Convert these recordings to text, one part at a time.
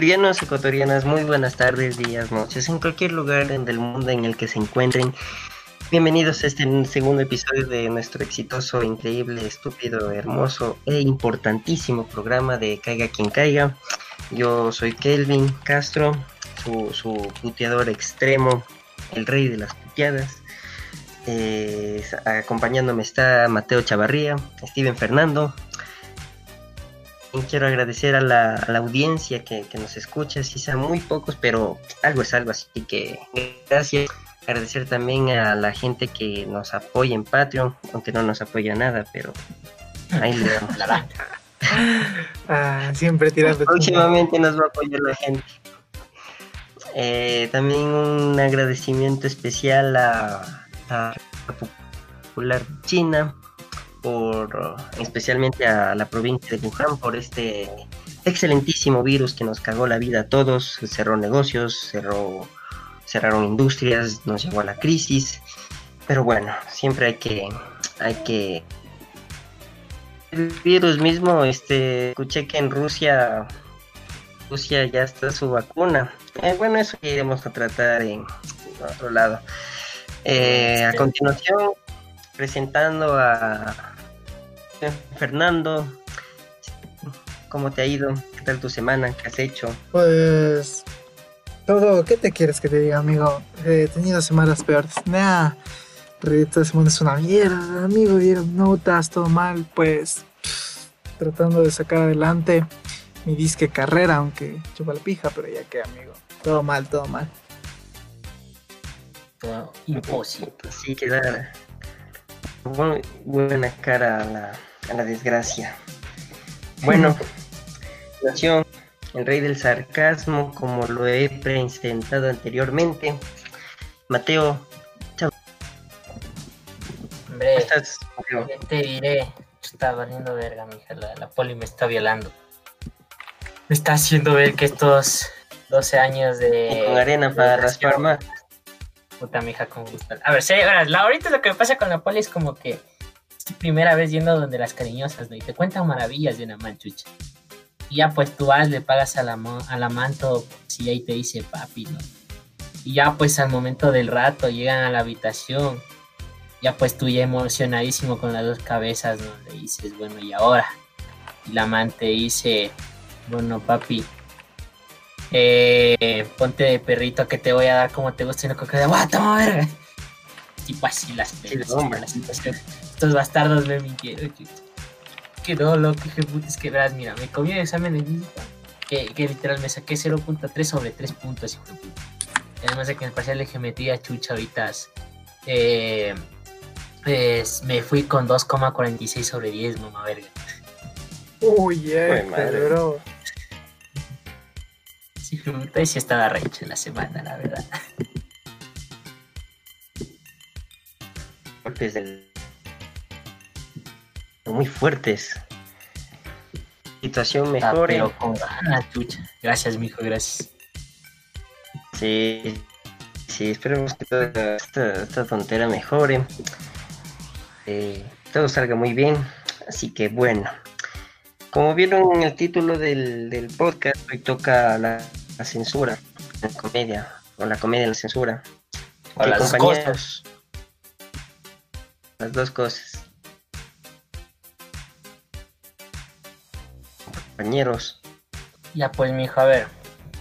Ecuatorianos, ecuatorianas, muy buenas tardes, días, noches, en cualquier lugar del mundo en el que se encuentren. Bienvenidos a este segundo episodio de nuestro exitoso, increíble, estúpido, hermoso e importantísimo programa de Caiga quien caiga. Yo soy Kelvin Castro, su, puteador extremo, el rey de las puteadas. Eh, acompañándome está Mateo Chavarría, Steven Fernando, quiero agradecer a la, audiencia que, nos escucha, si sean muy pocos, pero algo es algo, así que gracias. Agradecer también a la gente que nos apoya en Patreon, aunque no nos apoya nada, pero ahí le damos la ah, siempre tirando. Próximamente nos va a apoyar la gente. Eh, también un agradecimiento especial a, a la Popular China por especialmente a la provincia de Wuhan por este excelentísimo virus que nos cagó la vida a todos, cerró negocios, cerró, cerraron industrias, nos llevó a la crisis, pero bueno, siempre hay que, hay que el virus mismo, este, escuché que en Rusia, Rusia ya está su vacuna. Eh, bueno, eso iremos a tratar en otro lado. Eh, a continuación, presentando a Fernando, ¿cómo te ha ido? ¿Qué tal tu semana? ¿Qué has hecho? Pues todo, ¿qué te quieres que te diga, amigo? He tenido semanas peores. Nah, esta semana es una mierda, amigo. Dieron notas, todo mal, pues tratando de sacar adelante mi disque carrera, aunque chupa la pija, pero ya que, amigo. Todo mal, todo mal. Todo imposible. Sí, que da buena cara a la a la desgracia. Bueno, nació el rey del sarcasmo, como lo he presentado anteriormente. Mateo, chao. Hombre, estás, te diré? Está valiendo verga, mija. La, la poli me está violando. Me está haciendo ver que estos 12 años de. con arena para raspar más. Puta, mija, con gusto. A ver, sí, ahora, ahorita lo que me pasa con la poli es como que primera vez yendo donde las cariñosas, ¿no? Y te cuentan maravillas de una manchucha. Y ya pues tú vas, le pagas a la, a la manto, si ahí te dice papi, ¿no? Y ya pues al momento del rato llegan a la habitación, ya pues tú ya emocionadísimo con las dos cabezas, ¿no? Le dices, bueno, ¿y ahora? Y la amante dice, bueno, papi, eh, ponte de perrito que te voy a dar como te gusta y no coca de guata, verga. Tipo así las, las, estos bastardos me mintieron, Qué loco, que putas que verás, mira, me comí el examen de física, que, que literal me saqué 0.3 sobre 3 puntos, hijo de puta. Además de que en el parcial de geometría, chucha, ahorita eh, pues, me fui con 2,46 sobre 10, mamá verga. Uy, yeah, bro. Sí, sí estaba recho la semana, la verdad. Desde muy fuertes. Situación ah, mejor. con ganas, Gracias, mijo, gracias. Sí, sí, esperemos que toda esta, tontera mejore. Eh, todo salga muy bien. Así que bueno. Como vieron en el título del, podcast, hoy toca la, censura, la comedia, o la comedia en la censura. O las cosas. Las dos cosas. compañeros. Ya pues, mijo, a ver.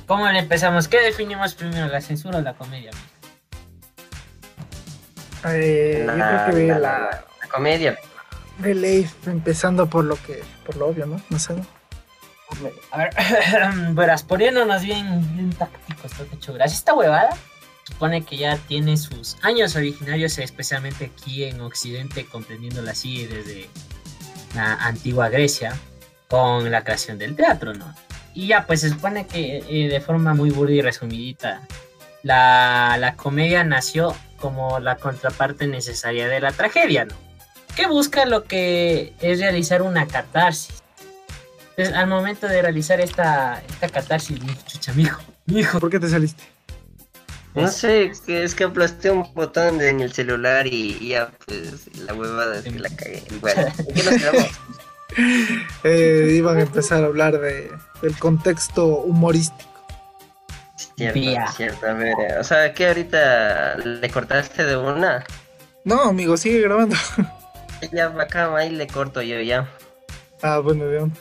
¿Cómo le empezamos? ¿Qué definimos primero, la censura o la comedia? Eh, yo creo que la, la, comedia. De ley, empezando por lo que, por lo obvio, ¿no? No sé. A ver, verás, poniéndonos bien, bien tácticos, hecho gracias. Esta huevada supone que ya tiene sus años originarios, especialmente aquí en Occidente, comprendiéndola así desde la antigua Grecia con la creación del teatro, ¿no? Y ya, pues se supone que eh, de forma muy burda y resumidita, la, la, comedia nació como la contraparte necesaria de la tragedia, ¿no? Que busca lo que es realizar una catarsis. Entonces, al momento de realizar esta, esta catarsis, chucha, mijo, mijo. ¿Por qué te saliste? No sé, que es que aplasté un botón en el celular y, ya, pues, la huevada es que la cagué. Bueno, ¿qué nos eh, iban a empezar a hablar de, del contexto humorístico. Cierto, cierto. A ver, o sea, que ahorita le cortaste de una. No, amigo, sigue grabando. Ya acá ahí le corto yo ya. Ah, bueno, bien.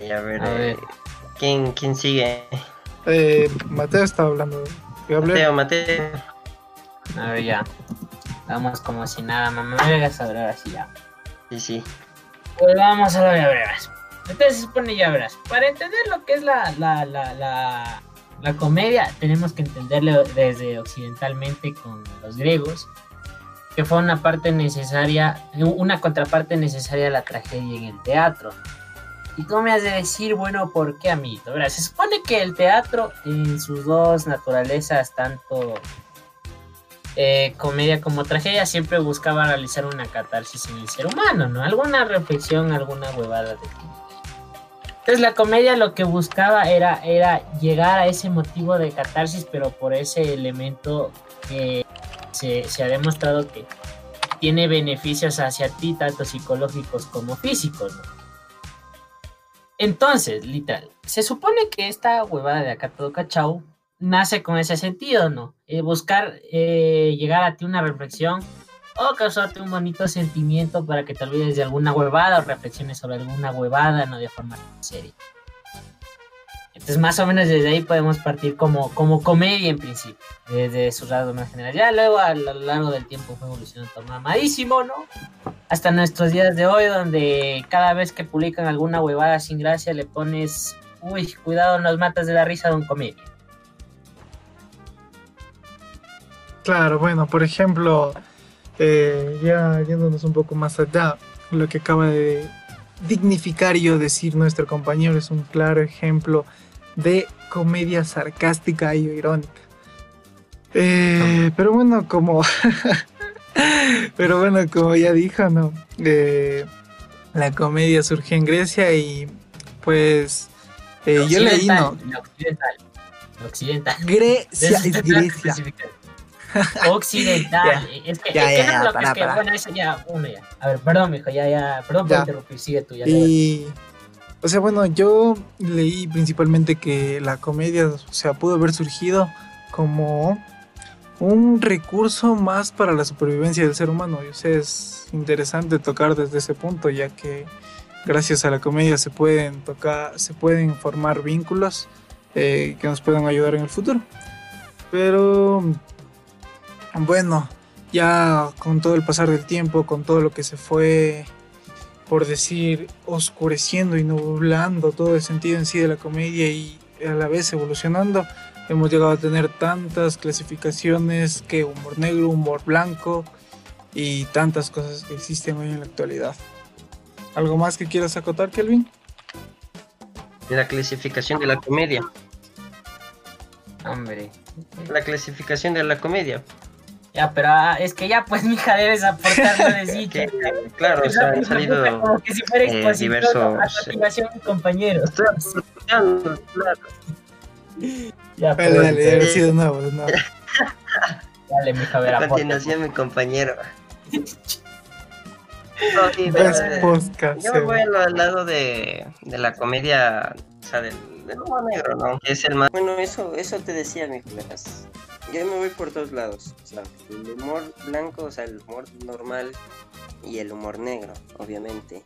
Y a ver, eh, ¿quién, ¿quién sigue? Eh, Mateo estaba hablando. Mateo, Mateo. A ver, ya. Vamos como si nada, mamá. Me voy a hablar así ya. Sí, sí. Pues vamos a lo ya verás. Entonces se supone ya verás. Para entender lo que es la, la, la, la, la comedia, tenemos que entenderlo desde occidentalmente con los griegos, que fue una parte necesaria, una contraparte necesaria a la tragedia en el teatro. Y tú me has de decir, bueno, ¿por qué, amiguito? Verás, se supone que el teatro en sus dos naturalezas, tanto eh, comedia como tragedia, siempre buscaba realizar una catarsis en el ser humano, ¿no? Alguna reflexión, alguna huevada de ti. Entonces la comedia lo que buscaba era, era llegar a ese motivo de catarsis, pero por ese elemento que se, se ha demostrado que tiene beneficios hacia ti, tanto psicológicos como físicos, ¿no? Entonces, literal, se supone que esta huevada de acá todo cachao nace con ese sentido, ¿no? Eh, buscar eh, llegar a ti una reflexión o causarte un bonito sentimiento para que te olvides de alguna huevada o reflexiones sobre alguna huevada, no de forma seria. Entonces, más o menos desde ahí podemos partir como, como comedia en principio, desde su lado más general. Ya luego a lo largo del tiempo fue evolucionando mamadísimo, ¿no? Hasta nuestros días de hoy, donde cada vez que publican alguna huevada sin gracia le pones, uy, cuidado, nos matas de la risa de un comedia. Claro, bueno, por ejemplo, eh, ya yéndonos un poco más allá, lo que acaba de dignificar yo decir nuestro compañero es un claro ejemplo de comedia sarcástica y irónica. Eh, pero bueno, como pero bueno, como ya dijo, no, eh, la comedia surge en Grecia y pues yo leí no. Occidental. Occidental. Grecia es Grecia. Occidental. Es que, ya, es ya, para, que, bueno, eso ya, uno ya. A ver, perdón, mijo, ya, ya, perdón por interrumpir, sigue tú, ya. Y, o sea, bueno, yo leí principalmente que la comedia, o sea, pudo haber surgido como un recurso más para la supervivencia del ser humano. Y, o sea, es interesante tocar desde ese punto, ya que gracias a la comedia se pueden tocar, se pueden formar vínculos eh, que nos puedan ayudar en el futuro. Pero bueno, ya con todo el pasar del tiempo, con todo lo que se fue, por decir, oscureciendo y nublando todo el sentido en sí de la comedia y a la vez evolucionando, hemos llegado a tener tantas clasificaciones que humor negro, humor blanco y tantas cosas que existen hoy en la actualidad. ¿Algo más que quieras acotar, Kelvin? La clasificación de la comedia. Hombre. La clasificación de la comedia. Ya, pero ah, es que ya, pues, mija, debes aportarlo de sí. claro, o sea, han salido como que si fuera eh, diversos... a motivación compañero. Estoy aportando, claro. Ya, dale, dale, dale, sí, de nuevo, de nuevo. Dale, mija, a ver, A continuación, mi compañero. No, sí, yo me voy al lado de, de la comedia, o sea, del, del humor negro, ¿no? Que es el más... Bueno, eso, eso te decía, mi verás yo me voy por todos lados. O sea, el humor blanco, o sea, el humor normal y el humor negro, obviamente.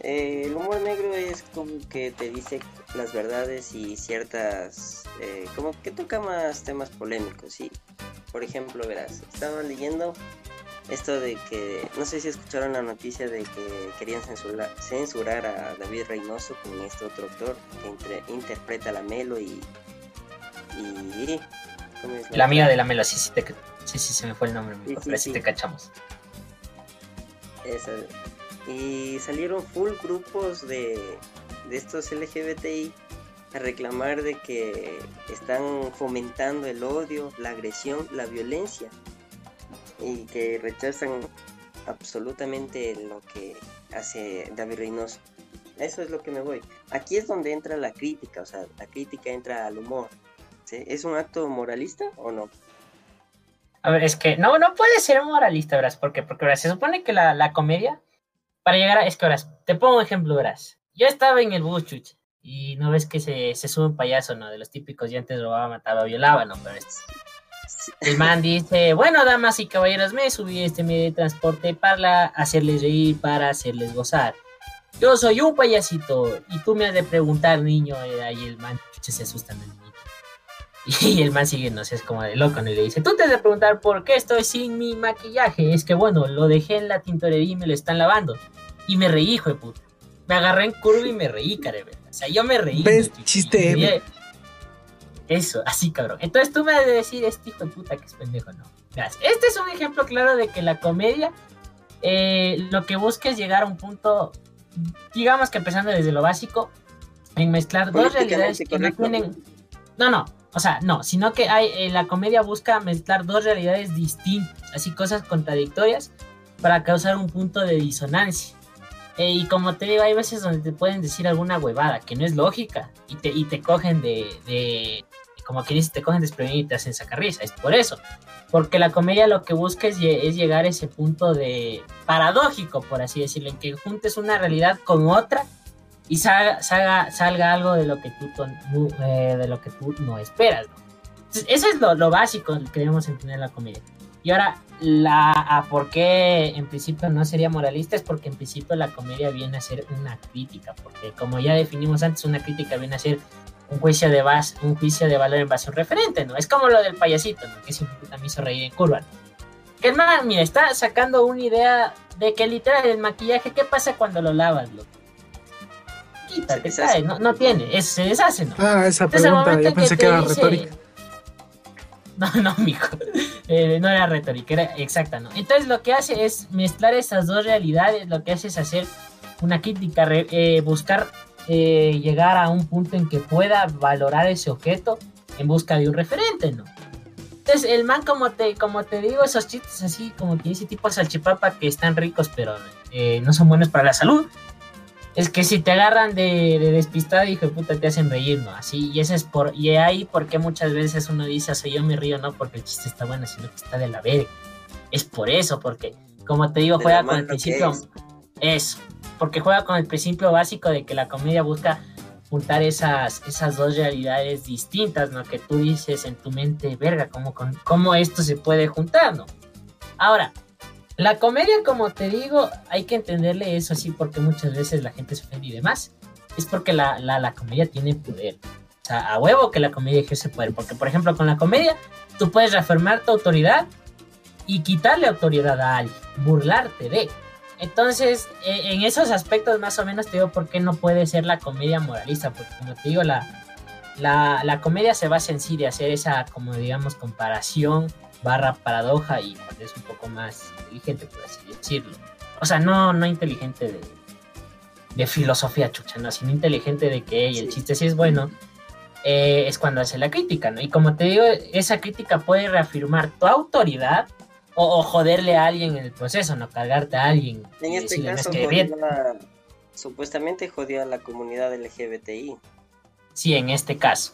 Eh, el humor negro es como que te dice las verdades y ciertas... Eh, como que toca más temas polémicos, ¿sí? Por ejemplo, verás, estaba leyendo esto de que... No sé si escucharon la noticia de que querían censurar, censurar a David Reynoso con este otro actor que interpreta la Melo y... Y la amiga de la Melo, sí, sí, sí, sí, se me fue el nombre, sí, pero sí, te cachamos. Y salieron full grupos de, de estos LGBTI a reclamar de que están fomentando el odio, la agresión, la violencia y que rechazan absolutamente lo que hace David Reynoso. Eso es lo que me voy. Aquí es donde entra la crítica, o sea, la crítica entra al humor. ¿Es un acto moralista o no? A ver, es que no, no puede ser moralista, ¿verdad? Porque, porque se supone que la, comedia para llegar a, es que verás, te pongo un ejemplo, verás. Yo estaba en el bus, chucha, y no ves que se, se sube un payaso, ¿no? De los típicos, y antes robaba, mataba, violaba, ¿no? Pero el man dice, bueno, damas y caballeros, me subí a este medio de transporte para hacerles reír, para hacerles gozar. Yo soy un payasito y tú me has de preguntar, niño, y el man se asusta, ¿no? Y el man sigue, no sé, es como de loco, ¿no? Y le dice, tú te has de preguntar por qué estoy sin mi maquillaje. Es que bueno, lo dejé en la tintorería y me lo están lavando. Y me reí, hijo de puta. Me agarré en curva y me reí, cabrón. O sea, yo me reí. ¿Ves? Chiste, y- eh. Eso, así, cabrón. Entonces tú me has de decir, este hijo de puta que es pendejo, no. Verás, Este es un ejemplo claro de que la comedia eh, lo que busca es llegar a un punto, digamos que empezando desde lo básico, en mezclar dos realidades que no tienen... No, no, o sea, no, sino que hay, eh, la comedia busca mezclar dos realidades distintas, así cosas contradictorias, para causar un punto de disonancia. Eh, y como te digo, hay veces donde te pueden decir alguna huevada que no es lógica y te, y te cogen de, de como que dices, te cogen desprevenido y te hacen sacar risa. Es por eso. Porque la comedia lo que busca es, es llegar a ese punto de paradójico, por así decirlo, en que juntes una realidad con otra y salga, salga, salga algo de lo que tú, eh, de lo que tú no esperas. ¿no? Entonces, eso es lo, lo básico que debemos entender en la comedia. Y ahora, la, a por qué en principio no sería moralista es porque en principio la comedia viene a ser una crítica, porque como ya definimos antes, una crítica viene a ser un juicio de base, un juicio de valor en base a un referente, ¿no? Es como lo del payasito, ¿no? Que siempre me hizo reír en curva. ¿no? Que el man, mira, está sacando una idea de que literal el maquillaje, ¿qué pasa cuando lo lavas, loco? Cae, no, no tiene, es- se deshace, ¿no? Ah, esa Entonces, pregunta, yo en pensé te que era dice- retórica. No, no, mijo. Eh, no era retórica, era exacta, ¿no? Entonces lo que hace es mezclar esas dos realidades, lo que hace es hacer una crítica, eh, buscar eh, llegar a un punto en que pueda valorar ese objeto en busca de un referente, ¿no? Entonces el man, como te, como te digo, esos chistes así, como que ese tipo de salchipapa que están ricos, pero eh, no son buenos para la salud. Es que si te agarran de, de despistado, hijo de puta, te hacen reír, ¿no? Así, y ese es por, y ahí porque muchas veces uno dice, o sea, yo me río no porque el chiste está bueno, sino que está de la verga. Es por eso, porque, como te digo, juega con el principio. es. Eso, porque juega con el principio básico de que la comedia busca juntar esas, esas dos realidades distintas, ¿no? Que tú dices en tu mente, verga, ¿cómo, con- cómo esto se puede juntar, ¿no? Ahora, la comedia, como te digo, hay que entenderle eso así porque muchas veces la gente se ofende y demás. Es porque la, la, comedia tiene poder. O sea, a huevo que la comedia ejerce poder. Porque, por ejemplo, con la comedia, tú puedes reafirmar tu autoridad y quitarle autoridad a alguien, burlarte de. Entonces, eh, en esos aspectos más o menos te digo por qué no puede ser la comedia moralista, porque como te digo, la, la, la comedia se basa en sí de hacer esa, como digamos, comparación barra paradoja y pues, es un poco más inteligente, por así decirlo. O sea, no, no inteligente de, de filosofía chucha, no, sino inteligente de que "Ey, el chiste sí es bueno, eh, es cuando hace la crítica, ¿no? Y como te digo, esa crítica puede reafirmar tu autoridad o, o joderle a alguien en el proceso, ¿no? Cargarte a alguien. En y este decirle, "No, es caso, que jodió bien". a- supuestamente jodió a la comunidad LGBTI. Sí, en este caso.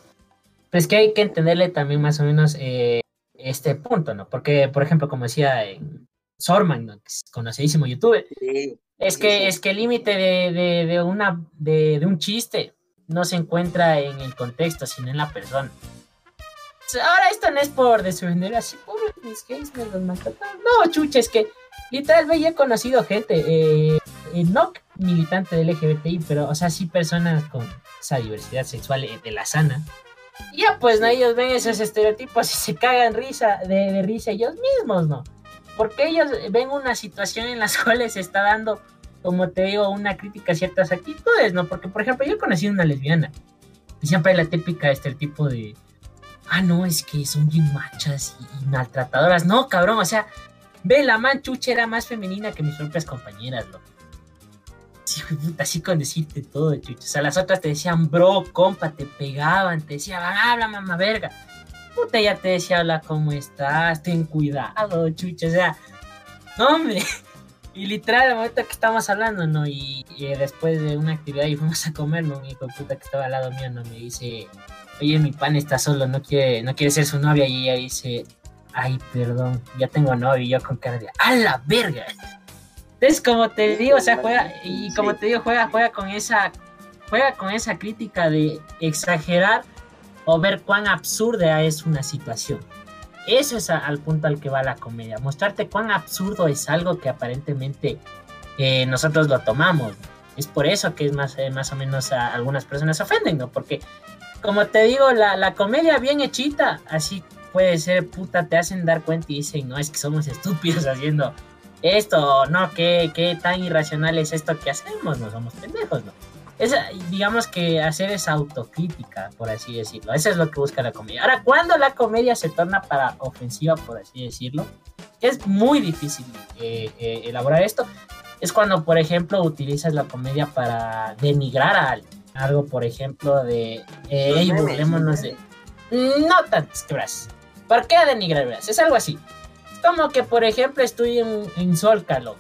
Pero es que hay que entenderle también más o menos eh, este punto, ¿no? Porque, por ejemplo, como decía en Sorman, ¿no? conocidísimo youtuber, Sí, es Sí, que, sí. es que el límite de, de, de una, de, de un chiste no se encuentra en el contexto, sino en la persona. Ahora esto no es por defender así, pobres mis gays me los maltrataron. No, chucha, es que literal he conocido gente, eh, eh, no militante del LGBTI, pero, o sea, sí personas con esa diversidad sexual eh, de la sana. Y Ya, pues, ¿no? ellos ven esos estereotipos y se cagan risa de, de risa ellos mismos, ¿no? Porque ellos ven una situación en las cuales se está dando, como te digo, una crítica a ciertas actitudes, ¿no? Porque, por ejemplo, yo he conocido una lesbiana y siempre hay la típica estereotipo de, ah, no, es que son bien machas y, y maltratadoras. No, cabrón, o sea, ve, la man chucha era más femenina que mis propias compañeras, loco. Así con decirte todo, chucha. O sea, las otras te decían, bro, compa, te pegaban, te decían, habla, mamá verga. Puta, ya te decía, hola, ¿cómo estás? Ten cuidado, chucha. O sea, no, hombre. Y literal, al momento que estamos hablando, ¿no? Y, después de una actividad y fuimos a comer, ¿no? Mi hijo puta que estaba al lado mío, ¿no? Me dice, oye, mi pan está solo, no quiere, no quiere ser su novia. Y ella dice, ay, perdón, ya tengo novio. Y yo con cara de, ¡a la verga! Entonces, como te digo, o sea, juega, y como te digo, juega, juega con esa, juega con esa crítica de exagerar o ver cuán absurda es una situación. Eso es al punto al que va la comedia, mostrarte cuán absurdo es algo que aparentemente eh, nosotros lo tomamos. Es por eso que es más, eh, más o menos a algunas personas se ofenden, ¿no? Porque, como te digo, la, la comedia bien hechita, así puede ser, puta, te hacen dar cuenta y dicen, no, es que somos estúpidos haciendo esto, no, qué, qué tan irracional es esto que hacemos, no somos pendejos, ¿no? Es, digamos que hacer esa autocrítica, por así decirlo. Eso es lo que busca la comedia. Ahora, cuando la comedia se torna para ofensiva, por así decirlo, es muy difícil eh, eh, elaborar esto. Es cuando, por ejemplo, utilizas la comedia para denigrar a alguien. Algo, por ejemplo, de, eh, hey, burlémonos de... No tantas, gracias. ¿Por qué denigrar? Es algo así. Como que, por ejemplo, estoy en, en Zócalo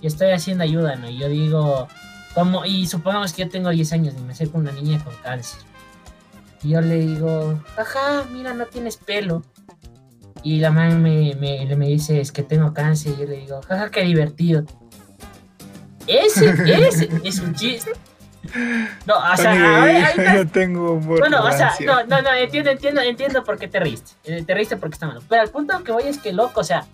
y estoy haciendo ayuda, ¿no? Y yo digo, como, y supongamos que yo tengo 10 años y me acerco a una niña con cáncer. Y yo le digo, ajá, mira, no tienes pelo. Y la mamá me, me, me dice, es que tengo cáncer. Y yo le digo, jaja, qué divertido. Ese, ese es un chiste. No, o sea, ahí, no tengo Bueno, o sea, no, no, no, entiendo, entiendo, entiendo por qué te riste. Eh, te riste porque está malo. Pero al punto que voy es que, loco, o sea,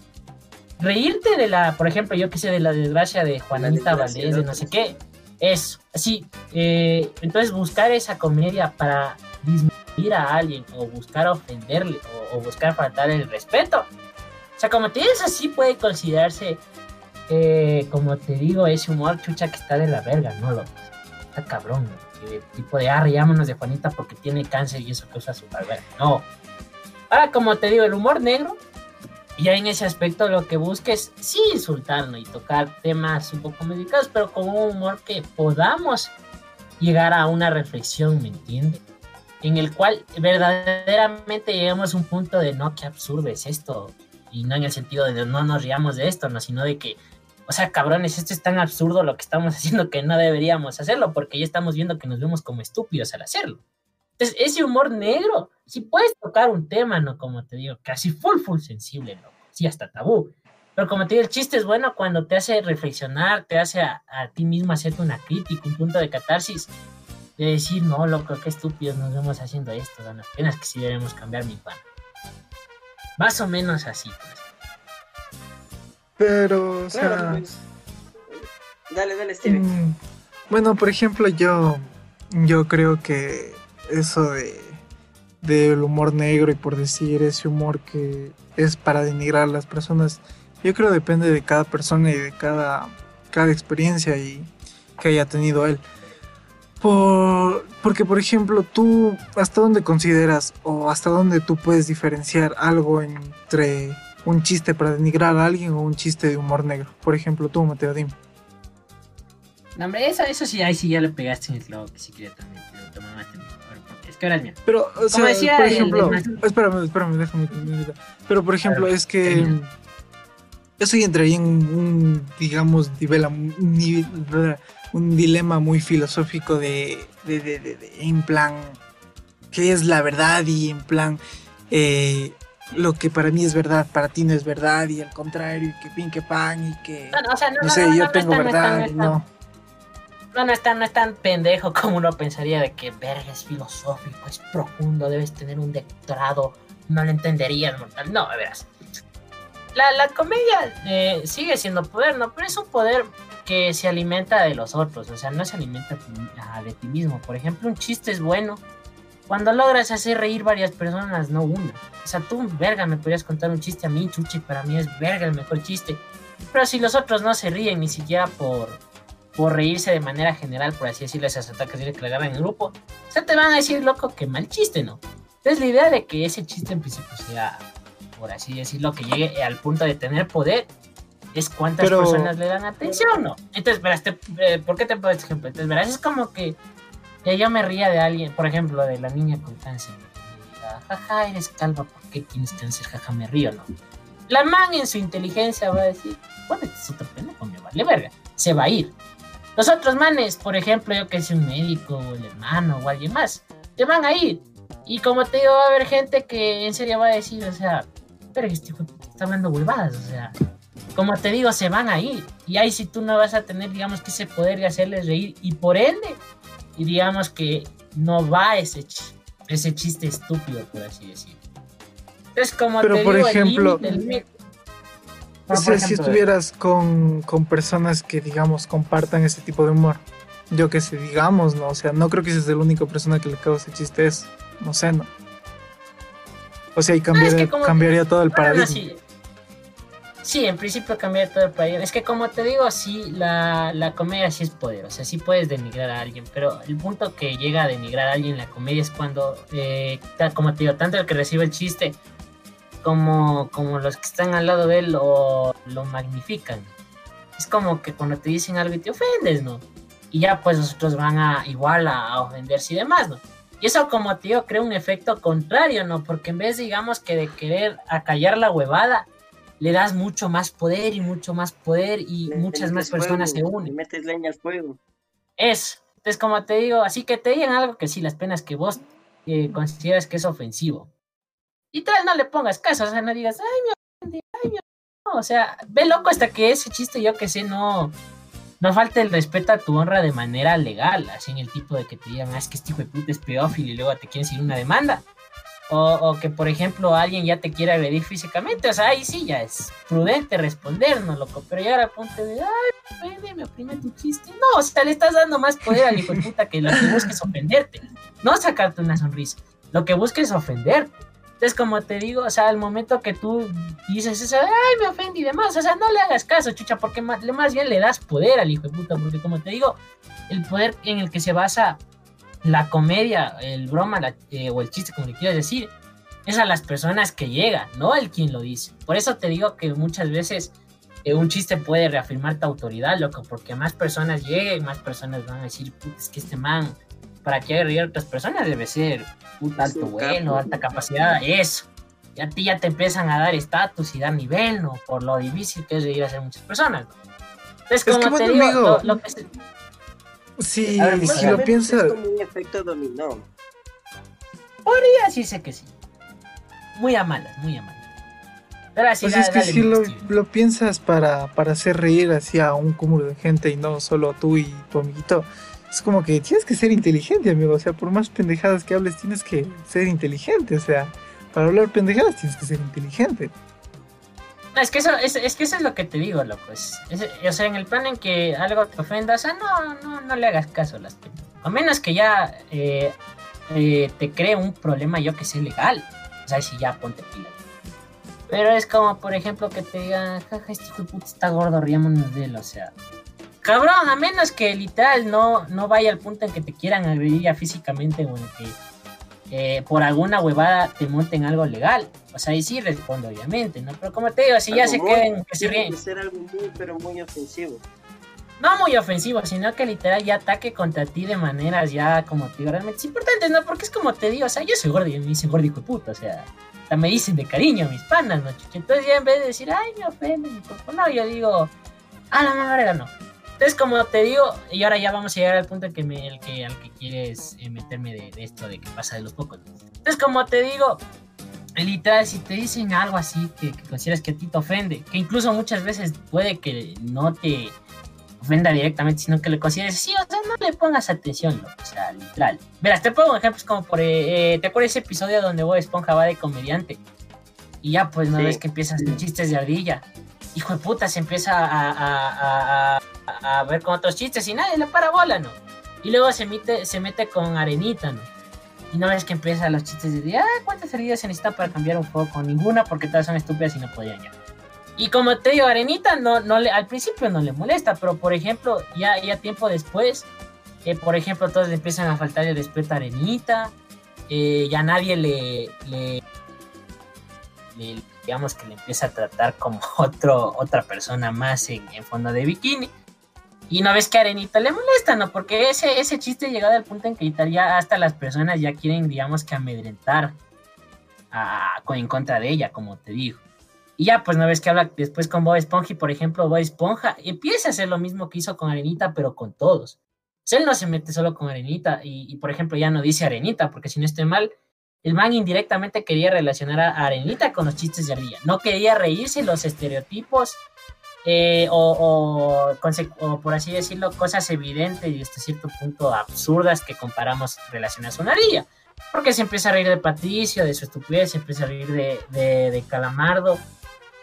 reírte de la, por ejemplo, yo que sé, de la desgracia de Juanita Valdés, de no sé qué, eso, así. Eh, entonces buscar esa comedia para disminuir a alguien o buscar ofenderle o, buscar faltarle el respeto. O sea, como te dices así puede considerarse, eh, como te digo, ese humor chucha que está de la verga, ¿no? Lo, cabrón, ¿no? tipo de, ah, riámonos de Juanita porque tiene cáncer y eso usa su barber. No. Ahora, como te digo, el humor negro y ya en ese aspecto lo que busques, sí insultarnos y tocar temas un poco medicados, pero con un humor que podamos llegar a una reflexión, ¿me entiende? En el cual verdaderamente llegamos a un punto de no, qué absurdo es esto. Y no en el sentido de no nos riamos de esto, no, sino de que, o sea, cabrones, esto es tan absurdo lo que estamos haciendo que no deberíamos hacerlo, porque ya estamos viendo que nos vemos como estúpidos al hacerlo. Entonces, ese humor negro, si puedes tocar un tema, ¿no? Como te digo, casi full, full sensible, ¿no? Sí, hasta tabú. Pero como te digo, el chiste es bueno cuando te hace reflexionar, te hace a, ti mismo hacerte una crítica, un punto de catarsis, de decir, no, loco, qué estúpidos nos vemos haciendo esto, dan apenas que sí debemos cambiar mi pan. Más o menos así, pues. Pero, o sea... Pues. Dale, dale, Steven. Mm, bueno, por ejemplo, yo, yo creo que eso de del humor negro y por decir ese humor que es para denigrar a las personas, yo creo depende de cada persona y de cada, cada experiencia y que haya tenido él. Por, porque, por ejemplo, tú, ¿hasta dónde consideras o hasta dónde tú puedes diferenciar algo entre un chiste para denigrar a alguien o un chiste de humor negro? Por ejemplo, tú, Mateo, dime. No, hombre, eso, eso sí, ahí sí ya le pegaste en el clavo que sí quería también, pero que ahora es Pero, o sea, por ejemplo, espérame, espérame, déjame. Pero, por ejemplo, es que eso ya entraría en un, digamos, un, un dilema muy filosófico de, de, de, de, en plan, ¿qué es la verdad? Y en plan, eh, lo que para mí es verdad, para ti no es verdad, y al contrario, y que pin, que pan, y que. No, no, o sea, no, no sé, yo tengo verdad, no no, no es, tan, no es tan pendejo como uno pensaría de que verga es filosófico, es profundo, debes tener un doctorado, no lo entenderías, mortal. No, verás. La, la comedia eh, sigue siendo poder, ¿no? Pero es un poder que se alimenta de los otros, o sea, no se alimenta de ti mismo. Por ejemplo, un chiste es bueno cuando logras hacer reír varias personas, no una. O sea, tú, verga, me podrías contar un chiste a mí, chuchi, para mí es verga el mejor chiste. Pero si los otros no se ríen ni siquiera por, por reírse de manera general, por así decirlo, esas ataques que le agarran en grupo, o sea, te van a decir, loco, que mal chiste, ¿no? Entonces, la idea de que ese chiste en principio sea, por así decirlo, que llegue al punto de tener poder, es cuántas personas le dan atención, ¿no? Entonces, verás, eh, ¿por qué te pongo este ejemplo? Entonces, verás, es como que, yo me ría de alguien, por ejemplo, de la niña con cáncer, jaja, eres calva, ¿por qué tienes cáncer? Jaja, me río, ¿no? La man en su inteligencia va a decir, bueno, es otro pendejo, me vale verga, se va a ir. Los otros manes, por ejemplo, yo que soy un médico, o el hermano, o alguien más, te van a ir. Y como te digo, va a haber gente que en serio va a decir, o sea, pero este hijo está hablando huevadas, o sea, como te digo, se van a ir. Y ahí si tú no vas a tener, digamos, que ese poder de hacerles reír. Y por ende, y digamos que no va ese, ese chiste estúpido, por así decirlo. Entonces, como Pero te por digo, ejemplo, el límite- O sea, si estuvieras con, con personas que, digamos, compartan ese tipo de humor. Yo que sé, digamos, ¿no? O sea, no creo que seas la única persona que le cause chiste eso. No sé, ¿no? O sea, y que como- cambiaría todo el paradigma. sí. Sí, en principio cambiar todo el paradigma. Es que como te digo, sí, la, la comedia sí es poder. O sea, sí puedes denigrar a alguien, pero el punto que llega a denigrar a alguien en la comedia es cuando, eh, como te digo, tanto el que recibe el chiste como, como los que están al lado de él lo, lo magnifican. Es como que cuando te dicen algo y te ofendes, ¿no? Y ya pues los otros van a igual a, a ofenderse y demás, ¿no? Y eso como te digo crea un efecto contrario, ¿no? Porque en vez digamos que de querer acallar la huevada, le das mucho más poder y mucho más poder y Le- muchas más personas se unen. Le metes leña al fuego. Es. Entonces, como te digo, así que te digan algo que sí, las penas que vos eh, consideras que es ofensivo. Y tal, no le pongas caso, o sea, no digas, ay, me ofende, ay, me ofende". No, o sea, ve loco hasta que ese chiste, yo que sé, no, no falte el respeto a tu honra de manera legal, así en el tipo de que te digan, ah, es que este hijo de puta es pedófilo y luego te quieren seguir una demanda. O, o que, por ejemplo, alguien ya te quiera agredir físicamente, o sea, ahí sí ya es prudente responder, no loco, pero llegar al punto de, ay, me ofende, me oprime tu chiste. No, o sea, le estás dando más poder al hijo de puta que lo que busca es ofenderte, no sacarte una sonrisa. Lo que busca es ofenderte. Entonces, como te digo, o sea, al momento que tú dices eso, ay, me ofende y demás, o sea, no le hagas caso, chucha, porque más, más bien le das poder al hijo de puta, porque como te digo, el poder en el que se basa la comedia, el broma la- eh, o el chiste, como le quieras decir, es a las personas que llegan, no el quien lo dice. Por eso te digo que muchas veces eh, un chiste puede reafirmar tu autoridad, loco, porque más personas lleguen, más personas van a decir, es que este man, para que haga reír a otras personas, debe ser puta, alto capo. alta capacidad, eso. Y a ti ya te empiezan a dar estatus y dar nivel, ¿no? Por lo difícil que es reír a hacer muchas personas, ¿no? Entonces, Es como que, te bueno, digo, lo, lo que se- Sí, ver, si Misael. lo piensas, Es como un efecto dominó. podría decirse que sí. Muy a malas, muy a malas. Pero así pues da- es que dale, si lo, lo piensas para, para hacer reír así a un cúmulo de gente y no solo tú y tu amiguito, es como que tienes que ser inteligente, amigo. O sea, por más pendejadas que hables, tienes que ser inteligente. O sea, para hablar pendejadas tienes que ser inteligente. Es que eso es, es que eso es lo que te digo, loco. Es, o sea, en el plan en que algo te ofenda, o sea, no, no, no le hagas caso a las. A menos que ya eh, eh, te cree un problema, yo que sé, legal. O sea, si ya ponte pila. Pero es como, por ejemplo, que te digan, jaja, este hijo de puta está gordo, riámonos de él, o sea. Cabrón, a menos que literal no, no vaya al punto en que te quieran agredir ya físicamente o en que eh, por alguna huevada te monten algo legal. O sea, ahí sí respondo, obviamente, ¿no? Pero como te digo, si ya se muy- queden, que se ríen. ser algo muy, pero muy ofensivo. No muy ofensivo, sino que literal ya ataque contra ti de maneras ya, como te digo, realmente importantes, ¿no? Porque es como te digo, o sea, yo soy gordo y me dicen gordo hijo puta, o sea, me dicen de cariño mis panas, ¿no? Entonces ya en vez de decir, ay, me ofende mi no, yo digo, a la madre no. Entonces, como te digo, y ahora ya vamos a llegar al punto en que me, el que, al que quieres eh, meterme de, de esto de que pasa de los pocos. Entonces, como te digo, literal, si te dicen algo así que, que consideras que a ti te ofende, que incluso muchas veces puede que no te ofenda directamente, sino que le consideres sí, o sea, no le pongas atención, loco, o sea, literal. Verás, te pongo ejemplos como por, eh, eh, ¿te acuerdas ese episodio donde Bob Esponja va de comediante? Y ya, pues, no Sí. ves que empiezas con chistes de ardilla. Hijo de puta, se empieza a, a- a- a- ver con otros chistes y nadie le para bola, ¿no? Y luego se mete, se mete con arenita, ¿no? Y no ves que empiezan los chistes de, ah, ¿cuántas heridas se necesitan para cambiar un foco? Ninguna, porque todas son estúpidas y no podían ya. Y como te digo, Arenita no, no le, al principio no le molesta, pero por ejemplo, ya, ya tiempo después, eh, por ejemplo, todos le empiezan a faltar el respeto a Arenita, eh, ya nadie le- digamos que le empieza a tratar como otro, otra persona más en, en fondo de bikini. Y no ves que Arenita le molesta, ¿no? Porque ese, ese chiste llegado al punto en que ya hasta las personas ya quieren, digamos que amedrentar a- en contra de ella, como te digo. Y ya, pues no ves que habla después con Bob Esponja y, por ejemplo, Bob Esponja empieza a hacer lo mismo que hizo con Arenita, pero con todos. O sea, él no se mete solo con Arenita y, y, por ejemplo, ya no dice Arenita, porque si no estoy mal, el man indirectamente quería relacionar a Arenita con los chistes de ardilla. No quería reírse los estereotipos eh, o, por así decirlo, cosas evidentes y hasta cierto punto absurdas que comparamos relacionadas una ardilla. Porque se empieza a reír de Patricio, de su estupidez, se empieza a reír de, de, Calamardo,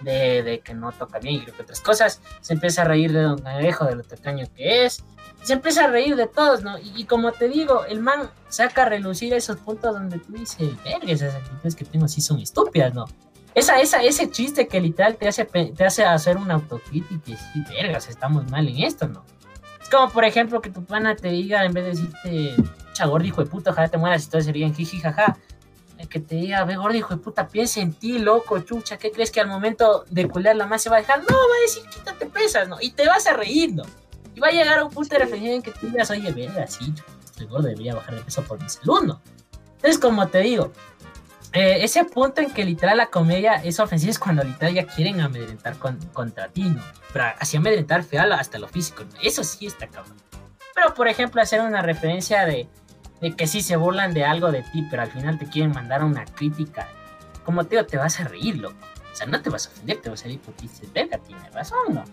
de, de, que no toca bien y creo que otras cosas. Se empieza a reír de Don Cangrejo, de lo tacaño que es. Se empieza a reír de todos, ¿no? Y, como te digo, el man saca a relucir esos puntos donde tú dices, verga, esas actitudes que tengo sí son estúpidas, ¿no? Esa, esa, ese chiste que literal te hace, te hace hacer una autocrítica y decir, vergas, estamos mal en esto, ¿no? Es como, por ejemplo, que tu pana te diga, en vez de decirte, cha gordo hijo de puta, ojalá te mueras y todo sería en jiji jaja. Que te diga, ve gordo hijo de puta, piensa en ti, loco, chucha, ¿qué crees que al momento de culear la más se va a dejar? No, va a decir, quítate pesas, ¿no? Y te vas a reír, ¿no? Y va a llegar a un punto de reflexión en que tú digas, oye, verga, sí, este gordo debería bajar de peso por mi salud, ¿no? Entonces, como te digo, eh, ese punto en que literal la comedia es ofensiva es cuando literal ya quieren amedrentar contra ti, ¿no? Pero así amedrentar feo hasta lo físico, ¿no? Eso sí está cabrón. Pero, por ejemplo, hacer una referencia de de que sí se burlan de algo de ti, pero al final te quieren mandar una crítica. Como te digo, te vas a reír, loco. O sea, no te vas a ofender, te vas a reír porque dices, venga, tiene razón, ¿no?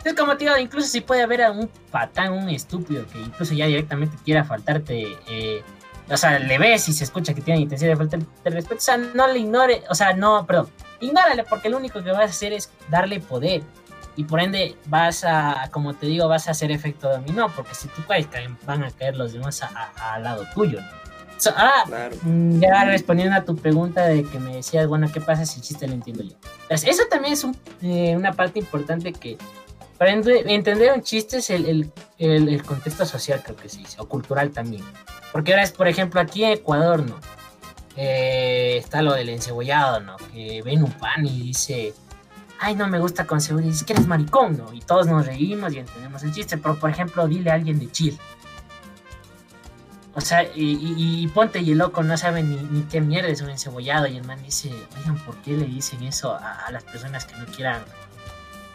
Entonces, como te digo, incluso si puede haber a un patán, un estúpido que incluso ya directamente quiera faltarte, eh, o sea, le ves y se escucha que tiene intención de faltarte respeto, o sea, no le ignore, o sea, no, perdón, ignórale porque lo único que vas a hacer es darle poder y por ende vas a, como te digo, vas a hacer efecto dominó, porque si tú caes, van a caer los demás al lado tuyo. ah, mm, ya respondiendo a tu pregunta de que me decías, bueno, ¿qué pasa si el chiste lo entiendo yo? Pues eso también es eh, una parte importante que para entender un chiste es el, el, contexto social, creo que sí, o cultural también. Porque ahora es, por ejemplo, aquí en Ecuador, ¿no? Eh, está lo del encebollado, ¿no? Que ven un pan y dice, ay, no me gusta con seguridad, dices que eres maricón, ¿no? Y todos nos reímos y entendemos el chiste, pero por ejemplo, dile a alguien de Chile. O sea, y, ponte y el loco no sabe ni, qué mierda es un encebollado. Y el man dice, oigan, ¿por qué le dicen eso a, las personas que no quieran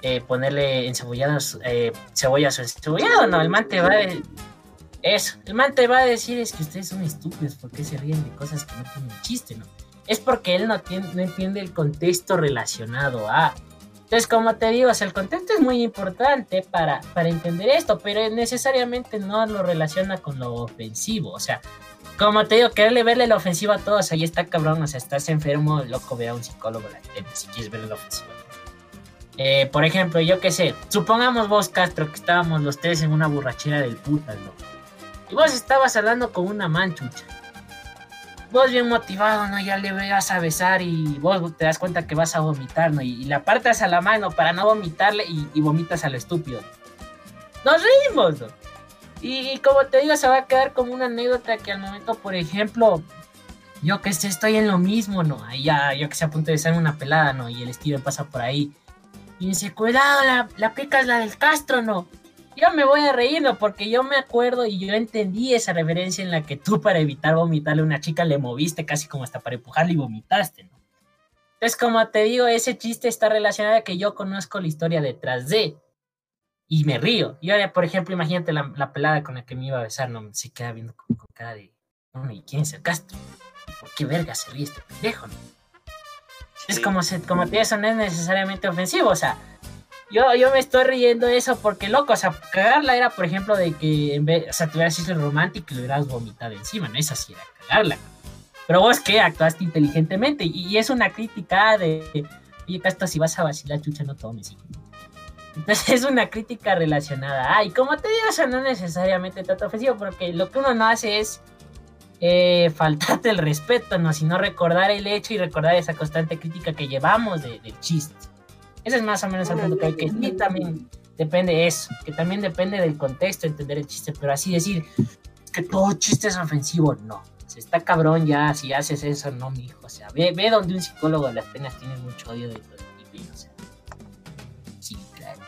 eh, ponerle encebollados, eh, cebollas o encebollado? No, el man te va a eso, el man te va a decir es que ustedes son estúpidos, porque se ríen de cosas que no tienen chiste, ¿no? Es porque él no, no entiende el contexto relacionado a. Entonces, como te digo, el contexto es muy importante para, para entender esto, pero necesariamente no lo relaciona con lo ofensivo. O sea, como te digo, quererle verle lo ofensivo a todos, ahí está cabrón, o sea, estás enfermo, loco, ve a un psicólogo la si quieres verle lo ofensivo. Eh, por ejemplo, yo qué sé, supongamos vos, Castro, que estábamos los tres en una borrachera del putas, ¿no? Y vos estabas hablando con una manchucha vos bien motivado, ¿no? Ya le vas a besar y vos te das cuenta que vas a vomitar, ¿no? Y, la apartas a la mano para no vomitarle y, vomitas a lo estúpido. Nos reímos, ¿no? Y, como te digo, se va a quedar como una anécdota que al momento, por ejemplo, yo que sé, estoy en lo mismo, ¿no? Ahí ya, yo que sé, a punto de ser una pelada, ¿no? Y el estilo pasa por ahí. Y dice, cuidado, la, la pica es la del Castro, ¿no? yo me voy a reír, porque yo me acuerdo y yo entendí esa referencia en la que tú para evitar vomitarle a una chica le moviste casi como hasta para empujarle y vomitaste, ¿no? Entonces, como te digo, ese chiste está relacionado a que yo conozco la historia detrás de y me río. Y ahora, por ejemplo, imagínate la, pelada con la que me iba a besar, no se queda viendo con, cara de, ¿y quién es el Castro? ¿Por qué verga se ríe este pendejo, no? Es como, se, como te eso no es necesariamente ofensivo, o sea, yo, yo me estoy riendo de eso porque, loco, o sea, cagarla era, por ejemplo, de que en vez, o sea, te hubieras sido romántico y le hubieras vomitado encima, ¿no? Esa sí era cagarla. Pero vos que actuaste inteligentemente y, es una crítica de, oye, Casta, si vas a vacilar, chucha, no tomes, hijo. Entonces es una crítica relacionada. Ay, como te digo, o sea, no necesariamente tanto ofensivo, porque lo que uno no hace es eh, faltarte el respeto, ¿no? Sino recordar el hecho y recordar esa constante crítica que llevamos del chiste. Ese es más o menos el punto que hay que también depende de eso, que también depende del contexto, entender el chiste, pero así decir que todo chiste es ofensivo, no. Se está cabrón ya, si haces eso, no, mi hijo. O sea, ve, ve donde un psicólogo de las penas tiene mucho odio de todo tipo, o sea. Sí, claro.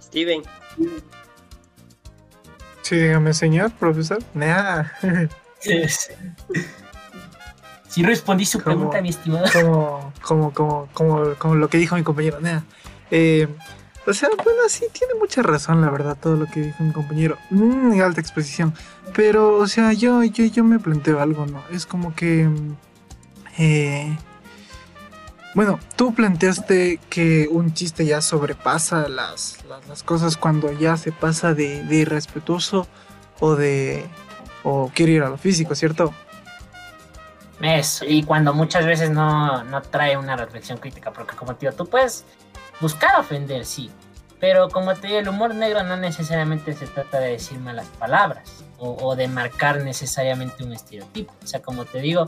Steven. Sí, dígame, señor, profesor. Nada. Si respondí su pregunta, mi estimado. Como, como, como, como, como lo que dijo mi compañero. Eh, o sea, bueno, sí, tiene mucha razón, la verdad, todo lo que dijo mi compañero. Mm, alta exposición. Pero, o sea, yo, yo, yo me planteo algo, ¿no? Es como que. Eh, Bueno, tú planteaste que un chiste ya sobrepasa las, las, cosas cuando ya se pasa de, de irrespetuoso o de... o quiere ir a lo físico, ¿cierto? Eso, y cuando muchas veces no, no trae una reflexión crítica, porque como te digo, tú puedes buscar ofender, sí, pero como te digo, el humor negro no necesariamente se trata de decir malas palabras o, o de marcar necesariamente un estereotipo. O sea, como te digo,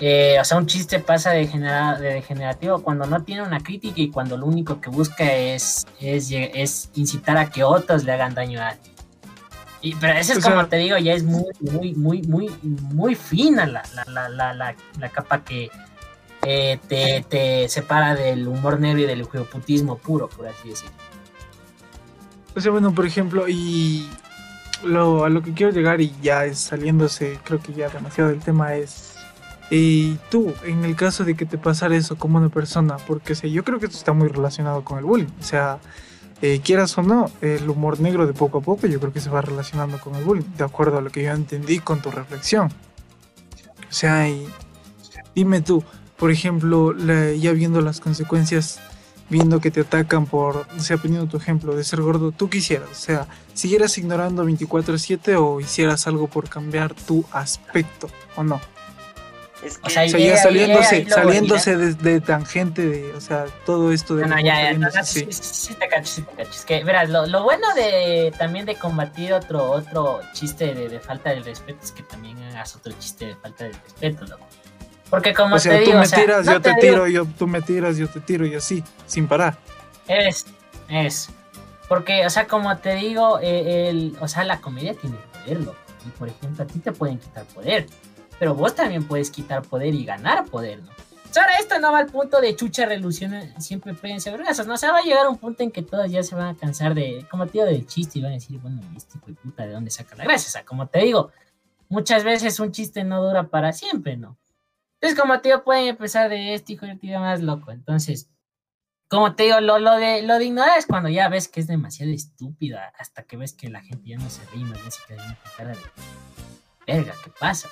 eh, o sea, un chiste pasa de, genera- de degenerativo cuando no tiene una crítica y cuando lo único que busca es, es, incitar a que otros le hagan daño a alguien. Y, pero eso es O sea- como te digo, ya es muy, muy, muy, muy, muy fina la, la, la, la, capa que eh, te, te separa del humor negro y del jueputismo puro, por así decirlo. O sea, bueno, por ejemplo, y lo, a lo que quiero llegar y ya es saliéndose, creo que ya demasiado del tema es, y tú, en el caso de que te pasara eso como una persona, porque sea, yo creo que esto está muy relacionado con el bullying, o sea, eh, quieras o no, el humor negro de poco a poco yo creo que se va relacionando con el bullying, de acuerdo a lo que yo entendí con tu reflexión. O sea, y dime tú, por ejemplo, ya viendo las consecuencias viendo que te atacan por, o sea, poniendo tu ejemplo de ser gordo, tú quisieras, o sea, siguieras ignorando 24/7 o hicieras algo por cambiar tu aspecto, ¿o no? Es que O sea, ahí- saliéndose, saliéndose de, de tangente de, o sea, todo esto de... No, no, ya, ya, no, sí, sí, sí te cacho, sí te cacho. Es que, verás, lo, lo bueno de también de combatir otro, otro chiste de, de falta de respeto es que también hagas otro chiste de falta de respeto, loco. Porque como O sea, te tú digo, me o sea, tiras, yo te, tiro, yo, tú me tiras, yo te tiro y así, sin parar. Es, es. Porque, o sea, como te digo, eh, el, o sea, la comedia tiene poder, loco. Y por ejemplo, a ti te pueden quitar poder. Pero vos también puedes quitar poder y ganar poder, ¿no? Ahora esto no va al punto de chucha reluciona, siempre péguense vergazos, ¿no? O sea, va a llegar un punto en que todos ya se van a cansar de, como digo, del chiste y van a decir, bueno, este hijo de puta, ¿de dónde saca la gracia? O sea, como te digo, muchas veces un chiste no dura para siempre, ¿no? Entonces, como te digo, pueden empezar de este hijo de tío más loco. Entonces, como te digo, lo, lo, de, lo de ignorar es cuando ya ves que es demasiado estúpida, hasta que ves que la gente ya no se ríe, más se queda con cara de verga, ¿qué pasa?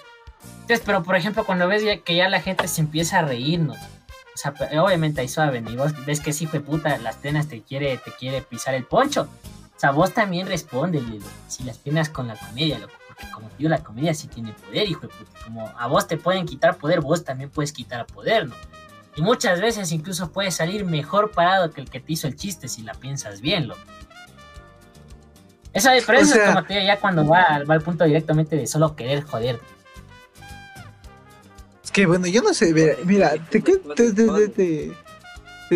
Entonces, pero por ejemplo, cuando ves ya que ya la gente se empieza a reír, ¿no? O sea, obviamente ahí suave, y vos ves que hijo de puta, las penas te quiere, te quiere pisar el poncho. O sea, vos también respóndele, loco, si las penas con la comedia, loco, porque como digo, la comedia sí tiene poder, hijo de puta. Como a vos te pueden quitar poder, vos también puedes quitar poder, ¿no? Y muchas veces incluso puedes salir mejor parado que el que te hizo el chiste si la piensas bien, loco. O eso sea- es como te digo, ya cuando va, va al punto directamente de solo querer joder. Que bueno, yo no sé, mira, mira, te, te, te,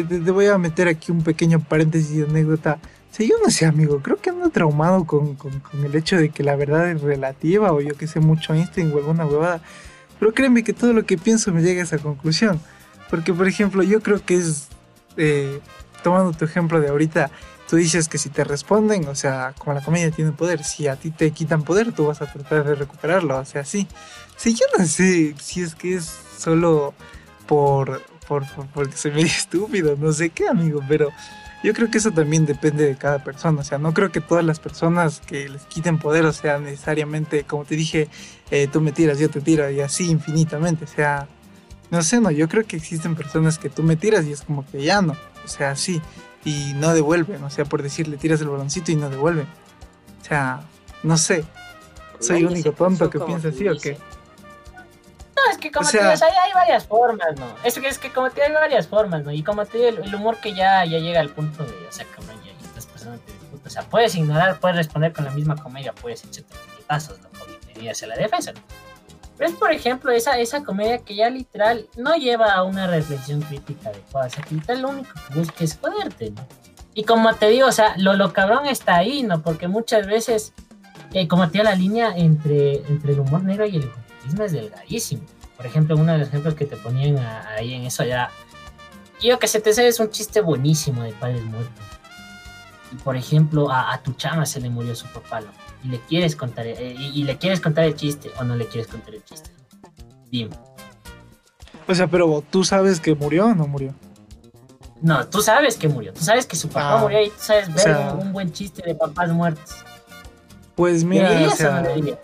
te- voy a meter aquí un pequeño paréntesis de anécdota. Sí, yo no sé, amigo, creo que ando traumado con, con, con el hecho de que la verdad es relativa o yo que sé mucho Einstein o alguna huevada. Pero créeme que todo lo que pienso me llega a esa conclusión. Porque, por ejemplo, yo creo que es, eh, tomando tu ejemplo de ahorita, tú dices que si te responden, o sea, como la comedia tiene poder, si a ti te quitan poder, tú vas a tratar de recuperarlo, o sea, sí. Sí, yo no sé si es que es solo por, por, por- porque soy medio estúpido, no sé qué, amigo, pero yo creo que eso también depende de cada persona. O sea, no creo que todas las personas que les quiten poder, o sea, necesariamente, como te dije, eh, tú me tiras, yo te tiro, y así infinitamente. O sea, no sé, no, yo creo que existen personas que tú me tiras y es como que ya no. O sea, sí, y no devuelven. O sea, por decirle, tiras el baloncito y no devuelven. O sea, no sé. ¿Soy el único tonto que piensa así o qué? No, es que como O sea- te digo, hay, hay varias formas, ¿no? Es que, es que como te digo, hay varias formas, ¿no? Y como te digo, el, el humor que ya, ya llega al punto de, o sea, cabrón, ya, ya estas personas te puta, O sea, puedes ignorar, puedes responder con la misma comedia, puedes echarte puñetazos, ¿no? Bienvenidas a la defensa, ¿no? Pero es, por ejemplo, esa, esa comedia que ya literal no lleva a una reflexión crítica adecuada. O sea, que literal lo único que busca es joderte, ¿no? Y como te digo, o sea, lo, lo cabrón está ahí, ¿no? Porque muchas veces, eh, como te digo, la línea entre, entre el humor negro y el es delgadísimo. Por ejemplo, uno de los ejemplos que te ponían ahí en eso era, yo que se te sabe es un chiste buenísimo de padres muertos. Y por ejemplo, a, a tu chama se le murió su papá, ¿no? y le quieres contar, eh, y, y le quieres contar el chiste o no le quieres contar el chiste. Dime. O sea, pero tú sabes que murió o no murió. No, tú sabes que murió, tú sabes que su papá Ah, murió y tú sabes ver sea- un, buen chiste de papás muertos. Pues ¿Le mira, o no?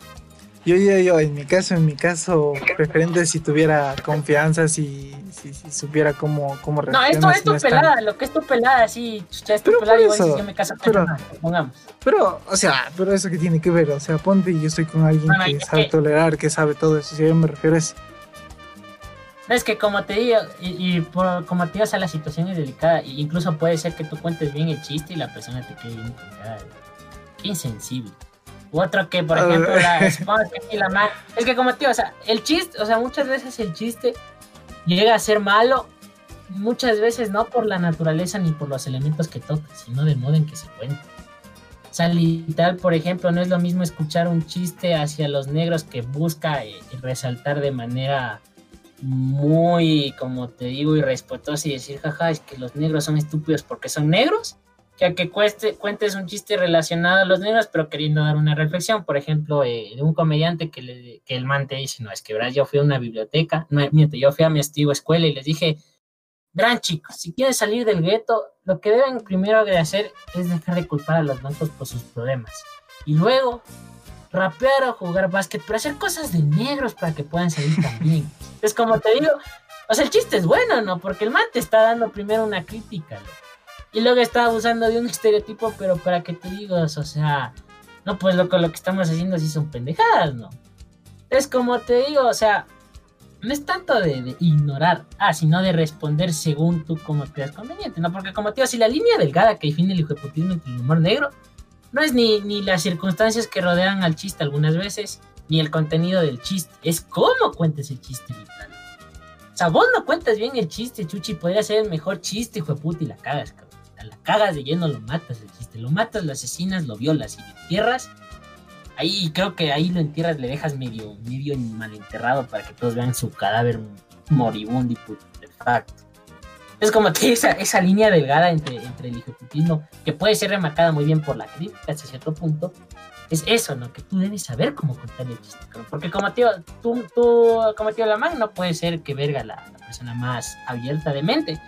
Yo, yo, yo, en mi caso, en mi caso, preferente si tuviera confianza, si, si, si supiera cómo, cómo No, esto es tu pelada, lo que es tu pelada, sí, ya es tu pelada, igual si yo me caso con pero, pongamos. Pero, o sea, pero eso que tiene que ver, o sea, ponte y yo estoy con alguien que sabe tolerar, que sabe todo eso, si yo me refiero a eso. Es que como te digo, y, por, como te digo, o sea, la situación es delicada, e incluso puede ser que tú cuentes bien el chiste y la persona te quede bien Qué insensible. U otro que, por ejemplo, la, que la man, es que como tío, o sea, el chiste, o sea, muchas veces el chiste llega a ser malo, muchas veces no por la naturaleza ni por los elementos que toca, sino del modo en que se cuenta. O sea, literal, por ejemplo, no es lo mismo escuchar un chiste hacia los negros que busca eh, resaltar de manera muy, como te digo, irrespetuosa y decir, jaja, es que los negros son estúpidos porque son negros, que a que cueste, cuentes un chiste relacionado a los negros, pero queriendo dar una reflexión, por ejemplo, eh, de un comediante que, le, que el man te dice, no, es que, verdad, yo fui a una biblioteca, no, miento, yo fui a mi antigua escuela y les dije, gran chicos, si quieren salir del gueto, lo que deben primero hacer es dejar de culpar a los blancos por sus problemas. Y luego, rapear o jugar básquet, pero hacer cosas de negros para que puedan salir también. es como te digo, o sea, el chiste es bueno, ¿no? Porque el man te está dando primero una crítica, ¿no? Y luego está abusando de un estereotipo, pero para que te digas, o sea, no, pues lo, lo que estamos haciendo sí son pendejadas, ¿no? Es como te digo, o sea, no es tanto de, ignorar, ah, sino de responder según tú como creas conveniente, ¿no? Porque como te digo, si la línea delgada que define el hijoputismo entre el humor negro no es ni, ni las circunstancias que rodean al chiste algunas veces, ni el contenido del chiste, es cómo cuentes el chiste, O sea, vos no cuentas bien el chiste, Chuchi, podría ser el mejor chiste, hijo de puta, y la cagas, cabrón la cagas de lleno, lo matas el chiste, lo matas, lo asesinas, lo violas y lo entierras. Ahí creo que ahí lo entierras, le dejas medio, medio mal enterrado para que todos vean su cadáver moribundo y facto Es como que esa, esa línea delgada entre, entre el ejecutismo, que puede ser remarcada muy bien por la crítica hasta cierto punto, es eso, ¿no? Que tú debes saber cómo contar el chiste. Porque como tío, tú, tú como tío man no puede ser que verga la, la persona más abierta de mente.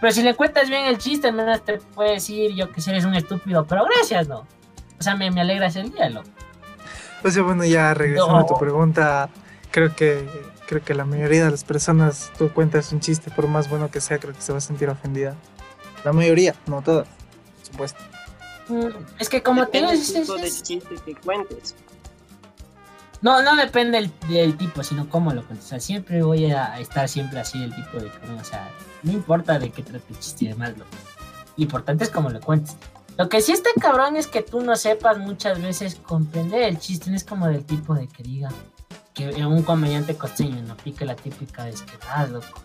Pero si le cuentas bien el chiste, al menos te puede decir yo que si eres un estúpido, pero gracias, ¿no? O sea, me, me alegra ese día, ¿no? O sea, bueno, ya regresando a tu pregunta, creo que creo que la mayoría de las personas, tú cuentas un chiste, por más bueno que sea, creo que se va a sentir ofendida. La mayoría, no todas, por supuesto. Mm, es que como tienes... El tipo de chiste que cuentes. No, no depende del, tipo, sino cómo lo cuentes. O sea, siempre voy a estar siempre así del tipo de... O sea, no importa de qué trate el chiste y demás, lo, importante es cómo lo cuentes. Lo que sí está cabrón es que tú no sepas muchas veces comprender el chiste, no es como del tipo de que diga que un comediante costeño no pique la típica es que, ah, loco,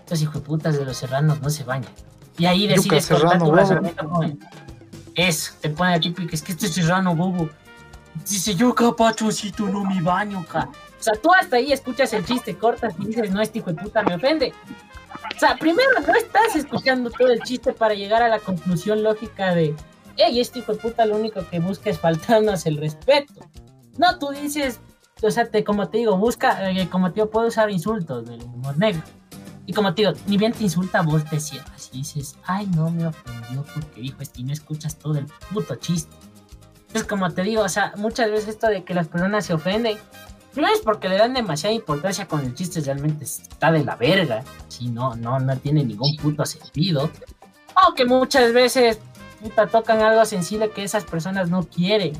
estos hijos de los serranos no se bañan. Y ahí decides cortar tu razonamiento Eso, te pone la típica, es que este serrano bobo dice yo capachoncito no me baño. O sea, tú hasta ahí escuchas el chiste, cortas y dices, no, este hijo de puta me ofende. O sea, primero no estás escuchando todo el chiste para llegar a la conclusión lógica de, hey, este hijo de puta lo único que busca es faltarnos el respeto. No, tú dices, o sea, te, como te digo, busca, eh, como te digo, puedo usar insultos del humor negro. Y como te digo, ni bien te insulta, vos te cierras y dices, ay, no me ofendió porque dijo esto y no escuchas todo el puto chiste. Es como te digo, o sea, muchas veces esto de que las personas se ofenden no es porque le dan demasiada importancia con el chiste, realmente está de la verga. Si no, no, no tiene ningún puto sentido. O que muchas veces tocan algo sensible que esas personas no quieren.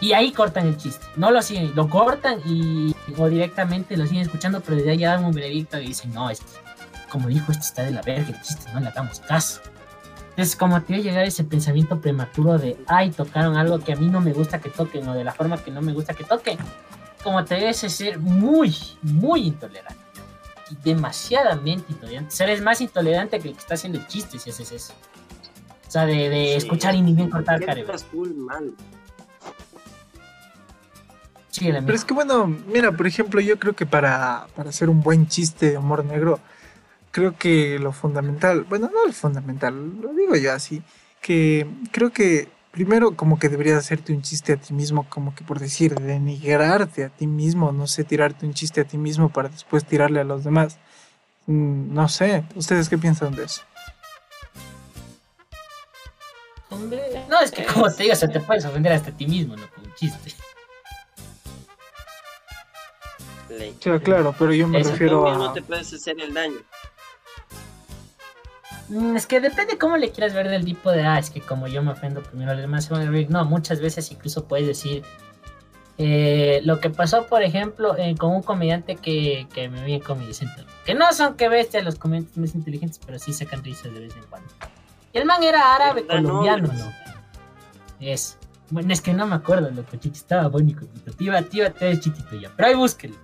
Y ahí cortan el chiste. No lo siguen, lo cortan y o directamente lo siguen escuchando, pero desde ya dan un veredicto y dicen, no, como dijo, este está de la verga el chiste, no le hagamos caso. Es como te a llegar ese pensamiento prematuro de, ay, tocaron algo que a mí no me gusta que toquen o de la forma que no me gusta que toquen como te debes ser muy, muy intolerante. Demasiadamente intolerante. Seres más intolerante que el que está haciendo el chiste si haces eso. O sea, de, escuchar y ni bien cortar cara. Sí, Pero es que bueno, mira, por ejemplo, yo creo que para, para hacer un buen chiste de humor negro, creo que lo fundamental, bueno, no lo fundamental, lo digo yo así, que creo que primero como que deberías hacerte un chiste a ti mismo, como que por decir, denigrarte a ti mismo, no sé, tirarte un chiste a ti mismo para después tirarle a los demás. Mm, no sé, ¿ustedes qué piensan de eso? Hombre, no, es que como te digo, se te puedes ofender hasta a ti mismo, no con un chiste. Sí, claro, pero yo me Eso, refiero Tú mismo a... te puedes hacer el daño. Mm, Es que depende cómo le quieras ver del tipo de, ah, es que como yo me ofendo primero, los demás se van a reír. No, muchas veces incluso puedes decir, eh, lo que pasó, por ejemplo, eh, con un comediante que, que me vi en Comedy Central. Que no son que bestias los comediantes más inteligentes, pero sí sacan risas de vez en cuando. Y el man era árabe colombiano, no. ¿no? Es. Bueno, es que no me acuerdo, lo que Chichi estaba bonito. Tío, tío, te es chitito ya. Pero ahí búsquelo.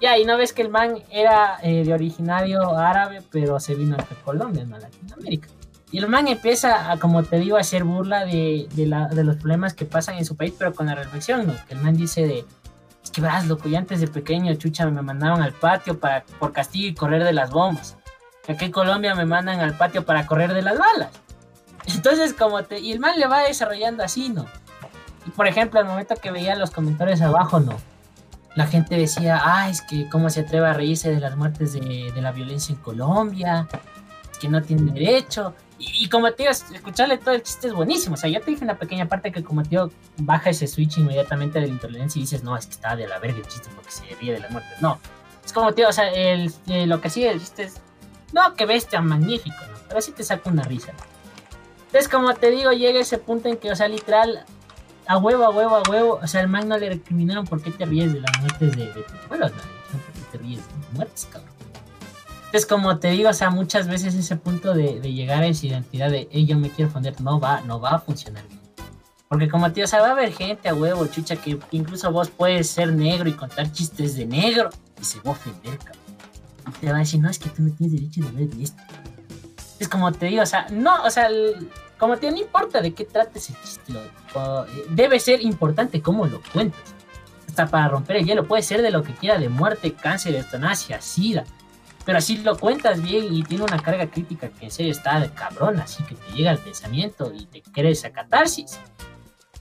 Ya, y no ves que el man era eh, de originario árabe, pero se vino a Colombia, no a Latinoamérica. Y el man empieza a, como te digo, a hacer burla de, de, los problemas que pasan en su país, pero con la reflexión, ¿no? Que el man dice de, es que verás, loco, yo antes de pequeño, chucha, me mandaban al patio para, por castigo y correr de las bombas. Aquí en Colombia me mandan al patio para correr de las balas. Entonces, como te... Y el man le va desarrollando así, ¿no? Y por ejemplo, al momento que veía los comentarios abajo, ¿no? La gente decía, ah, es que cómo se atreve a reírse de las muertes de, de la violencia en Colombia, es que no tiene derecho. Y, como te digo, escucharle todo el chiste es buenísimo. O sea, yo te dije una pequeña parte que como digo, baja ese switch inmediatamente de la intolerancia y dices, no, es que está de la verga el chiste porque se ríe de las muertes. No, es como digo, o sea, el, eh, lo que sigue el chiste es, no, que bestia, magnífico, ¿no? Pero sí te saca una risa. Entonces, como te digo, llega ese punto en que, o sea, literal, a huevo, a huevo, a huevo, o sea, el man no le recriminaron por qué te ríes de las muertes de, de tus abuelos, no por qué te ríes de las muertes, cabrón. Entonces, como te digo, o sea, muchas veces ese punto de, de llegar a esa identidad de, hey, yo me quiero ofender, no va, no va a funcionar bien. Porque como digo, o sea, va a haber gente a huevo, chucha, que incluso vos puedes ser negro y contar chistes de negro y se va a ofender, cabrón. Y te va a decir, no, es que tú no tienes derecho de de esto. Es como te digo, o sea, no, o sea, el- como te no importa de qué trates el chiste, eh, debe ser importante cómo lo cuentas. Hasta para romper el hielo, puede ser de lo que quiera, de muerte, cáncer, eutanasia, sida. Pero así lo cuentas bien y tiene una carga crítica que en serio está de cabrón, así que te llega el pensamiento y te crees a catarsis.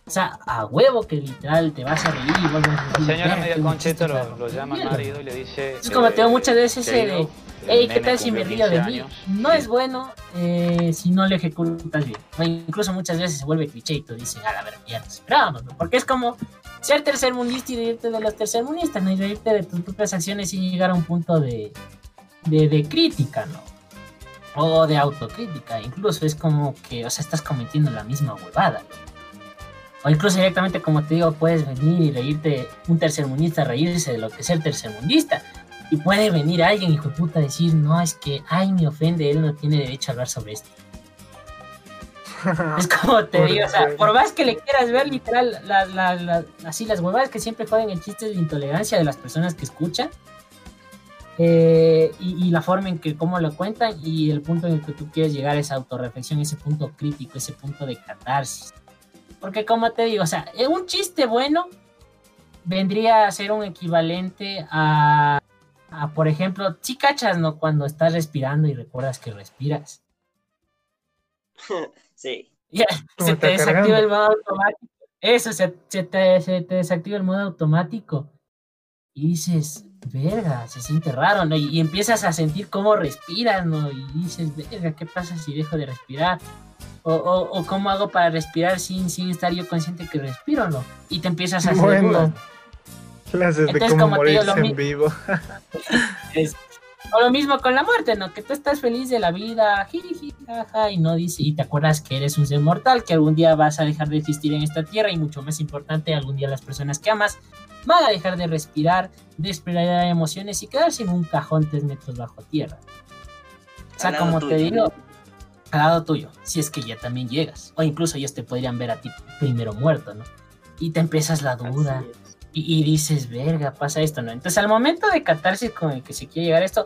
O sea, a huevo que literal te vas a reír y vas a La señora "Verga, media qué concheta lo, llama al romper el hielo". marido y le dice... Es como te digo muchas veces ese de, Ey, ¿qué tal si me río de 15 mí? años No y- es bueno eh, si no lo ejecutas bien. O incluso muchas veces se vuelve cliché y tú dices, a la verdad, ya nos esperábamos, ¿no? Porque es como ser tercermundista y reírte de los tercermundistas, ¿no? Y reírte de tus propias acciones sin llegar a un punto de, de, de crítica, ¿no? O de autocrítica. Incluso es como que, o sea, estás cometiendo la misma huevada, ¿no? O incluso directamente, como te digo, puedes venir y reírte, un tercermundista reírse de lo que es ser tercermundista. Y puede venir alguien, hijo de puta, a decir, no, es que, ay, me ofende, él no tiene derecho a hablar sobre esto. Es como te digo, o sea, por más que le quieras ver, literal, la- la- la- así las huevadas que siempre joden el chiste de intolerancia de las personas que escuchan. eh, y, y la forma en que cómo lo cuentan y el punto en el que tú quieres llegar a esa autorreflexión, ese punto crítico, ese punto de catarsis. Porque como te digo, o sea, eh, un chiste bueno vendría a ser un equivalente a, a, por ejemplo, cachas, ¿no? Cuando estás respirando y recuerdas que respiras. Sí. Ya, se te desactiva cargando. el modo automático. Eso, se, se te, se te desactiva el modo automático. Y dices, verga, se siente raro, ¿no? Y, y empiezas a sentir cómo respiras, ¿no? Y dices, verga, ¿qué pasa si dejo de respirar? O, o, o cómo hago para respirar sin, sin estar yo consciente que respiro, ¿no? Y te empiezas a hacer Bueno. dudas. Clases de Entonces, cómo como te digo, morirse lo en vivo. Es- o lo mismo con la muerte, ¿no? Que tú estás feliz de la vida, jiji, jaja, y no dice, y te acuerdas que eres un ser mortal, que algún día vas a dejar de existir en esta tierra, y mucho más importante, algún día las personas que amas van a dejar de respirar, de explorar emociones y quedarse en un cajón tres metros bajo tierra. O sea, como te digo, al lado tuyo, si es que ya también llegas, o incluso ellos te podrían ver a ti primero muerto, ¿no? Y te empiezas la duda, Así es. Y, y dices, verga, pasa esto, ¿no? Entonces, al momento de catarsis con el que se quiere llegar a esto,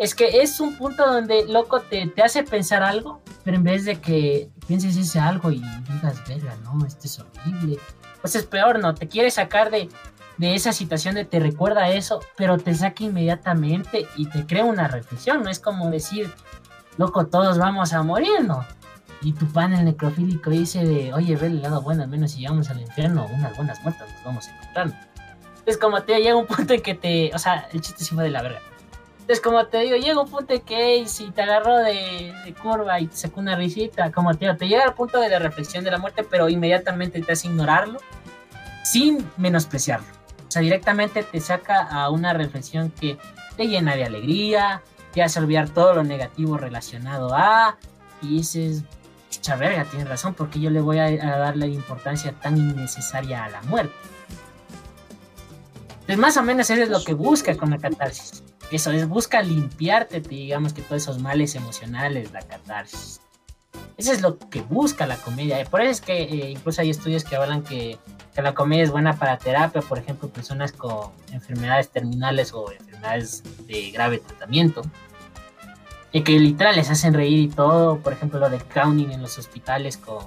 es que es un punto donde, loco, te, te hace pensar algo, pero en vez de que pienses ese algo y digas, verga, no, esto es horrible, pues es peor, ¿no? Te quiere sacar de, de esa situación de te recuerda eso, pero te saca inmediatamente y te crea una reflexión, no es como decir, loco, todos vamos a morir, ¿no? Y tu panel necrofílico dice de, oye, ve el lado bueno, al menos si llegamos al infierno, unas buenas muertas nos vamos a ¿no? Entonces, como te digo, llega un punto en que te, o sea, el chiste sí fue de la verga. Entonces, como te digo, llega un punto en que si te agarró de, de curva y te sacó una risita, como te digo, te llega al punto de la reflexión de la muerte, pero inmediatamente te hace ignorarlo sin menospreciarlo. O sea, directamente te saca a una reflexión que te llena de alegría, te hace olvidar todo lo negativo relacionado a, y dices, Cha verga, tiene razón, porque yo le voy a, dar la importancia tan innecesaria a la muerte. Entonces, más o menos eso es lo que busca con la catarsis. Eso es, busca limpiarte, digamos que todos esos males emocionales, la catarsis. Eso es lo que busca la comedia. Por eso es que eh, incluso hay estudios que hablan que, que, la comedia es buena para terapia, por ejemplo, personas con enfermedades terminales o enfermedades de grave tratamiento y que literal les hacen reír y todo. Por ejemplo, lo del crowning en los hospitales con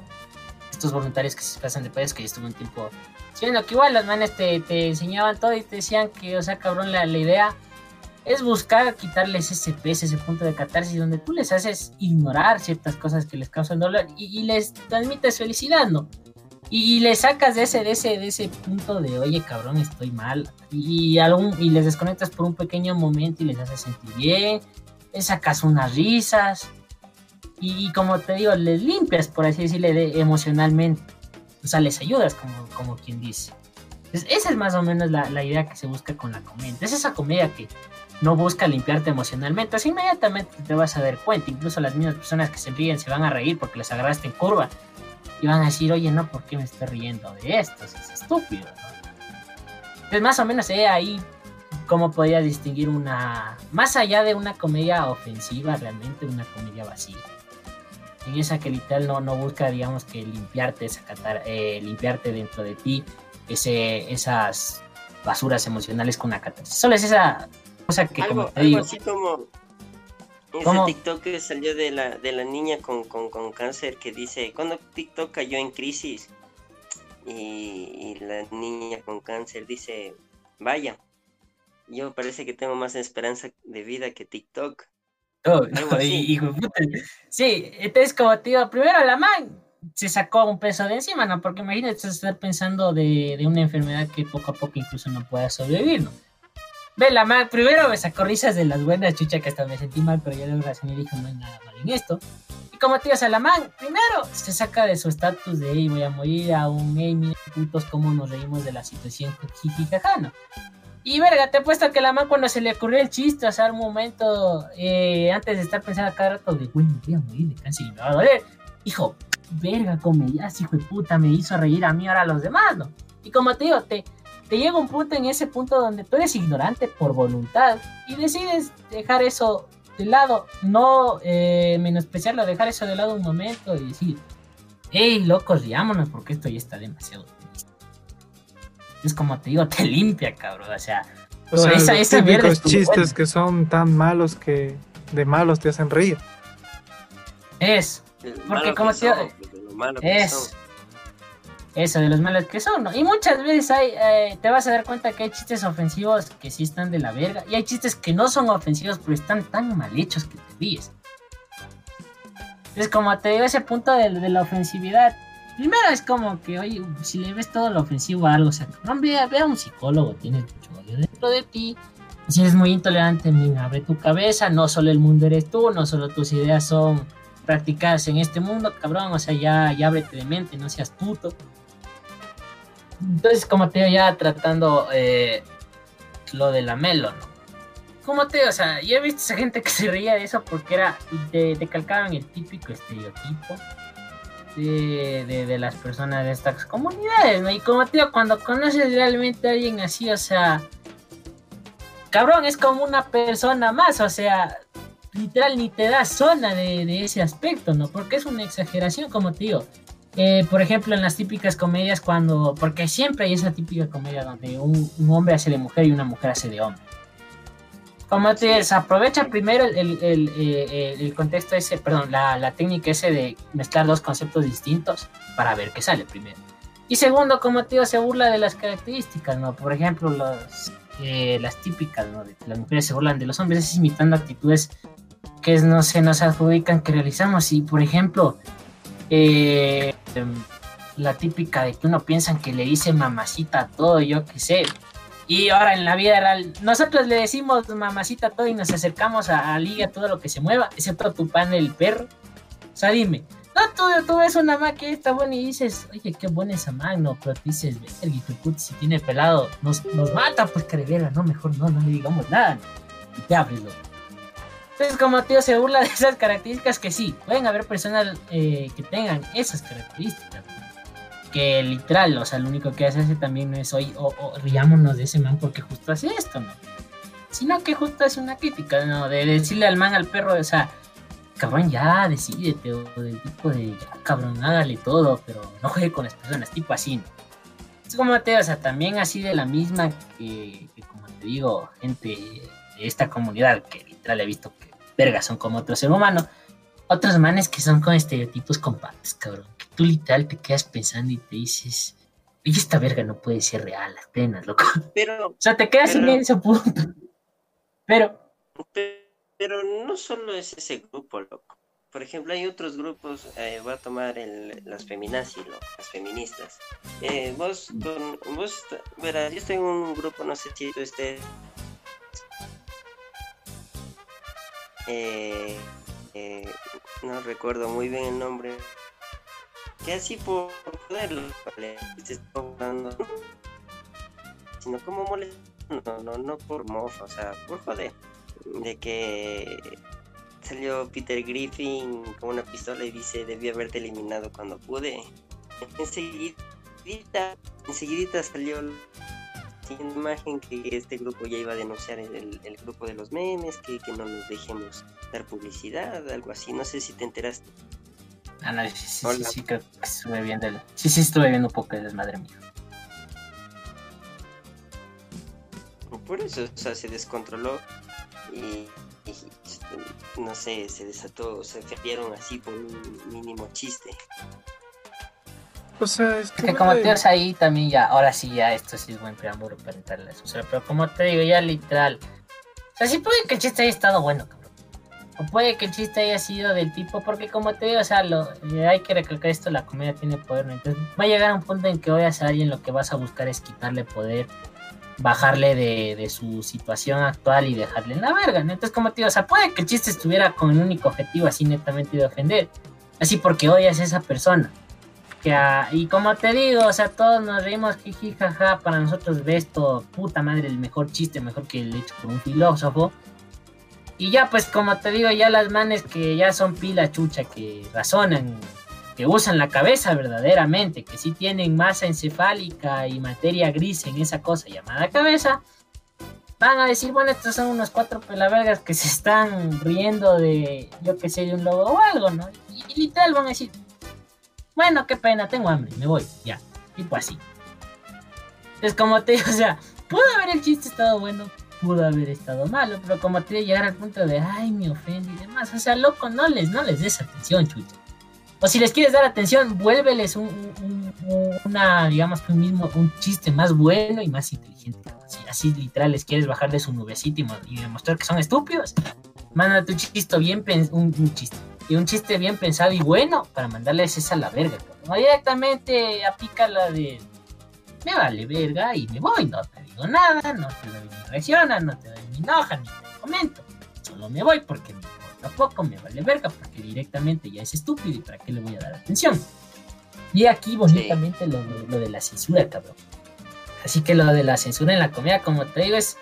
estos voluntarios que se pasan de país, que yo estuve un tiempo siendo que igual los manes te, te, enseñaban todo y te decían que, o sea, cabrón, la, la, idea es buscar quitarles ese peso, ese punto de catarsis donde tú les haces ignorar ciertas cosas que les causan dolor y, les transmites felicidad, ¿no? Y, y, les sacas de ese, de ese, de ese punto de, oye, cabrón, estoy mal. Y, algún, y les desconectas por un pequeño momento y les haces sentir bien sacas unas risas y, como te digo, les limpias, por así decirle, emocionalmente. O sea, les ayudas, como, como quien dice. esa es más o menos la, idea que se busca con la comedia. Es esa comedia que no busca limpiarte emocionalmente. Así inmediatamente te vas a dar cuenta. Incluso las mismas personas que se ríen se van a reír porque les agarraste en curva. Y van a decir, oye, no, ¿por qué me estoy riendo de esto? Es estúpido. ¿no? Entonces, más o menos eh, ahí cómo podías distinguir una, más allá de una comedia ofensiva, realmente una comedia vacía. En esa que literal no, no busca, digamos, que limpiarte, sacatar, eh, limpiarte dentro de ti ese, esas basuras emocionales con una catarsis. Solo es esa cosa que, algo, como te digo, así como ese TikTok que salió de la, de la niña con, con, con cáncer que dice, cuando TikTok cayó en crisis y, y la niña con cáncer dice, vaya, yo parece que tengo más esperanza de vida que TikTok. Oh, sí, entonces como te digo, primero la man se sacó un peso de encima, ¿no? Porque imagínate estar pensando de, de una enfermedad que poco a poco incluso no pueda sobrevivir, ¿no? Ve, la man primero me sacó risas de las buenas, chucha, que hasta me sentí mal, pero yo de razón y dije, no hay nada mal en esto. Y como te digo, o sea, la man primero se saca de su estatus de, hey, voy a morir a un, hey, mira, putos, cómo nos reímos de la situación, jiji, jaja, ¿no? Y verga, te he puesto que la man cuando se le ocurrió el chiste, o sea, un momento eh, antes de estar pensando cada rato de, güey, me voy a morir de cáncer y me va a doler. Hijo, verga, comedias, hijo de puta, me hizo reír a mí, ahora a los demás, ¿no? Y como te digo, te, te llega un punto en ese punto donde tú eres ignorante por voluntad y decides dejar eso de lado, no eh, menospreciarlo, dejar eso de lado un momento y decir, hey, locos, riámonos porque esto ya está demasiado es como te digo, te limpia, cabrón. O sea, o sea esa, esa típicos chistes que son tan malos que de malos te hacen reír. Es. Porque como te digo, es. Eso, de los malos que son, ¿no? Y muchas veces hay, eh, te vas a dar cuenta que hay chistes ofensivos que sí están de la verga. Y hay chistes que no son ofensivos, pero están tan mal hechos que te ríes. Es como te digo, ese punto de, de la ofensividad primero es como que, oye, si le ves todo lo ofensivo a algo, o sea, no, ve, a un psicólogo, tienes mucho odio dentro de ti. Si eres muy intolerante, mira, abre tu cabeza, no solo el mundo eres tú, no solo tus ideas son practicadas en este mundo, cabrón, o sea, ya, ya ábrete de mente, no seas puto. Entonces, como te digo, ya tratando eh, lo de la Melo, ¿no? Como te digo, o sea, yo he visto esa gente que se reía de eso porque era, te, te calcaban el típico estereotipo de, de, las personas de estas comunidades. Y como tío, cuando conoces realmente a alguien así, o sea, cabrón, es como una persona más, o sea, literal ni te da zona de, de ese aspecto, ¿no? Porque es una exageración, como tío. Eh, por ejemplo, en las típicas comedias cuando, porque siempre hay esa típica comedia donde un, un hombre hace de mujer y una mujer hace de hombre como te se aprovecha primero el, el, eh, el, contexto ese, perdón, la, la, técnica ese de mezclar dos conceptos distintos para ver qué sale primero. Y segundo, como te digo, se burla de las características, ¿no? Por ejemplo, los, eh, las típicas, ¿no? De las mujeres se burlan de los hombres, es imitando actitudes que no se nos adjudican que realizamos. Y, por ejemplo, eh, la típica de que uno piensa que le dice mamacita a todo, yo qué sé, y ahora en la vida real, nosotros le decimos mamacita todo y nos acercamos a, a liga todo lo que se mueva, excepto tu pan el perro. O sea, dime, No, tú, tú ves una Mac que está buena y dices, oye, qué buena esa Mac, no, pero dices, el puto, si tiene pelado, nos, nos mata, pues carguera, no, mejor no, no le digamos nada. Y te abres, Entonces, como tío se burla de esas características que sí, pueden haber personas eh, que tengan esas características. Que literal, o sea, lo único que hace también es hoy, o, o riámonos de ese man porque justo hace esto, ¿no? Sino que justo hace una crítica, ¿no? De decirle al man al perro, o sea, cabrón, ya decidete, o del tipo de, ya, cabrón, hágale todo, pero no juegue con las personas, tipo así, ¿no? Es como te, o sea, también así de la misma que, como te digo, gente de esta comunidad, que literal he visto que vergas son como otro ser humano, otros manes que son con estereotipos compartes, cabrón, que tú literal te quedas pensando y te dices, oye, esta verga no puede ser real, las penas, loco. Pero, o sea, te quedas en ese punto. Pero, pero no solo es ese grupo, loco. Por ejemplo, hay otros grupos, eh, voy a tomar el, las feminazis, las feministas. Eh, vos, con, vos, verás, yo estoy en un grupo, no sé si tú estés... Eh, eh, no recuerdo muy bien el nombre. Que así por joderlo, ¿vale? Se está hablando, sino como molestando, no, no, por mofa, o sea, por joder de que salió Peter Griffin con una pistola y dice debí haberte eliminado cuando pude. Enseguida, enseguida salió la imagen que este grupo ya iba a denunciar el, el grupo de los memes, que, que, no nos dejemos dar publicidad, algo así. No sé si te enteraste. Ah, no, sí, sí, sí, sí, creo que estuve viendo. El... Sí, sí, estuve viendo un poco de desmadre mío. Por eso, o sea, se descontroló y, no sé, se desató, se ferieron así por un mínimo chiste. O sea, es que como te ahí también ya, ahora sí ya esto sí es buen preámbulo para entrarle a eso. pero como te digo, ya literal. O sea, sí puede que el chiste haya estado bueno, cabrón. O puede que el chiste haya sido del tipo, porque como te digo, o sea, lo, eh, hay que recalcar esto, la comedia tiene poder, ¿no? Entonces va a llegar a un punto en que hoy a alguien lo que vas a buscar es quitarle poder bajarle de, su situación actual y dejarle en la verga, Entonces, como te digo, o sea, puede que el chiste estuviera con el único objetivo así netamente de ofender, así porque odias a esa persona. Que, y como te digo, o sea, todos nos reímos, jiji, jaja, para nosotros ves esto, puta madre, el mejor chiste, mejor que el hecho por un filósofo. Y ya, pues, como te digo, ya las manes que ya son pila chucha, que razonan que usan la cabeza verdaderamente, que sí tienen masa encefálica y materia gris en esa cosa llamada cabeza, van a decir, bueno, estos son unos cuatro pelavergas que se están riendo de, yo que sé, de un lobo o algo, ¿no? Y, y, literal van a decir, bueno, qué pena, tengo hambre, me voy, ya, tipo así. Es como te digo, o sea, pudo haber el chiste estado bueno, pudo haber estado malo, pero como te llegar al punto de, ay, me ofende y demás, o sea, loco, no les, no les des atención, chucho. O si les quieres dar atención, vuélveles un, una, digamos un mismo, un chiste más bueno y más inteligente. Así, así literal les quieres bajar de su nubecito y, demostrar que son estúpidos. Manda tu chiste bien, un, chiste. Y un chiste bien pensado y bueno para mandarles esa a la verga. No directamente aplica la de me vale verga y me voy, no te digo nada, no te doy ni reacciona, no te doy ni enoja, ni te comento. Solo me voy porque me tampoco me vale verga porque directamente ya es estúpido y para qué le voy a dar atención. Y aquí bonitamente lo, de la censura, cabrón. Así que lo de la censura en la comida, como te digo, es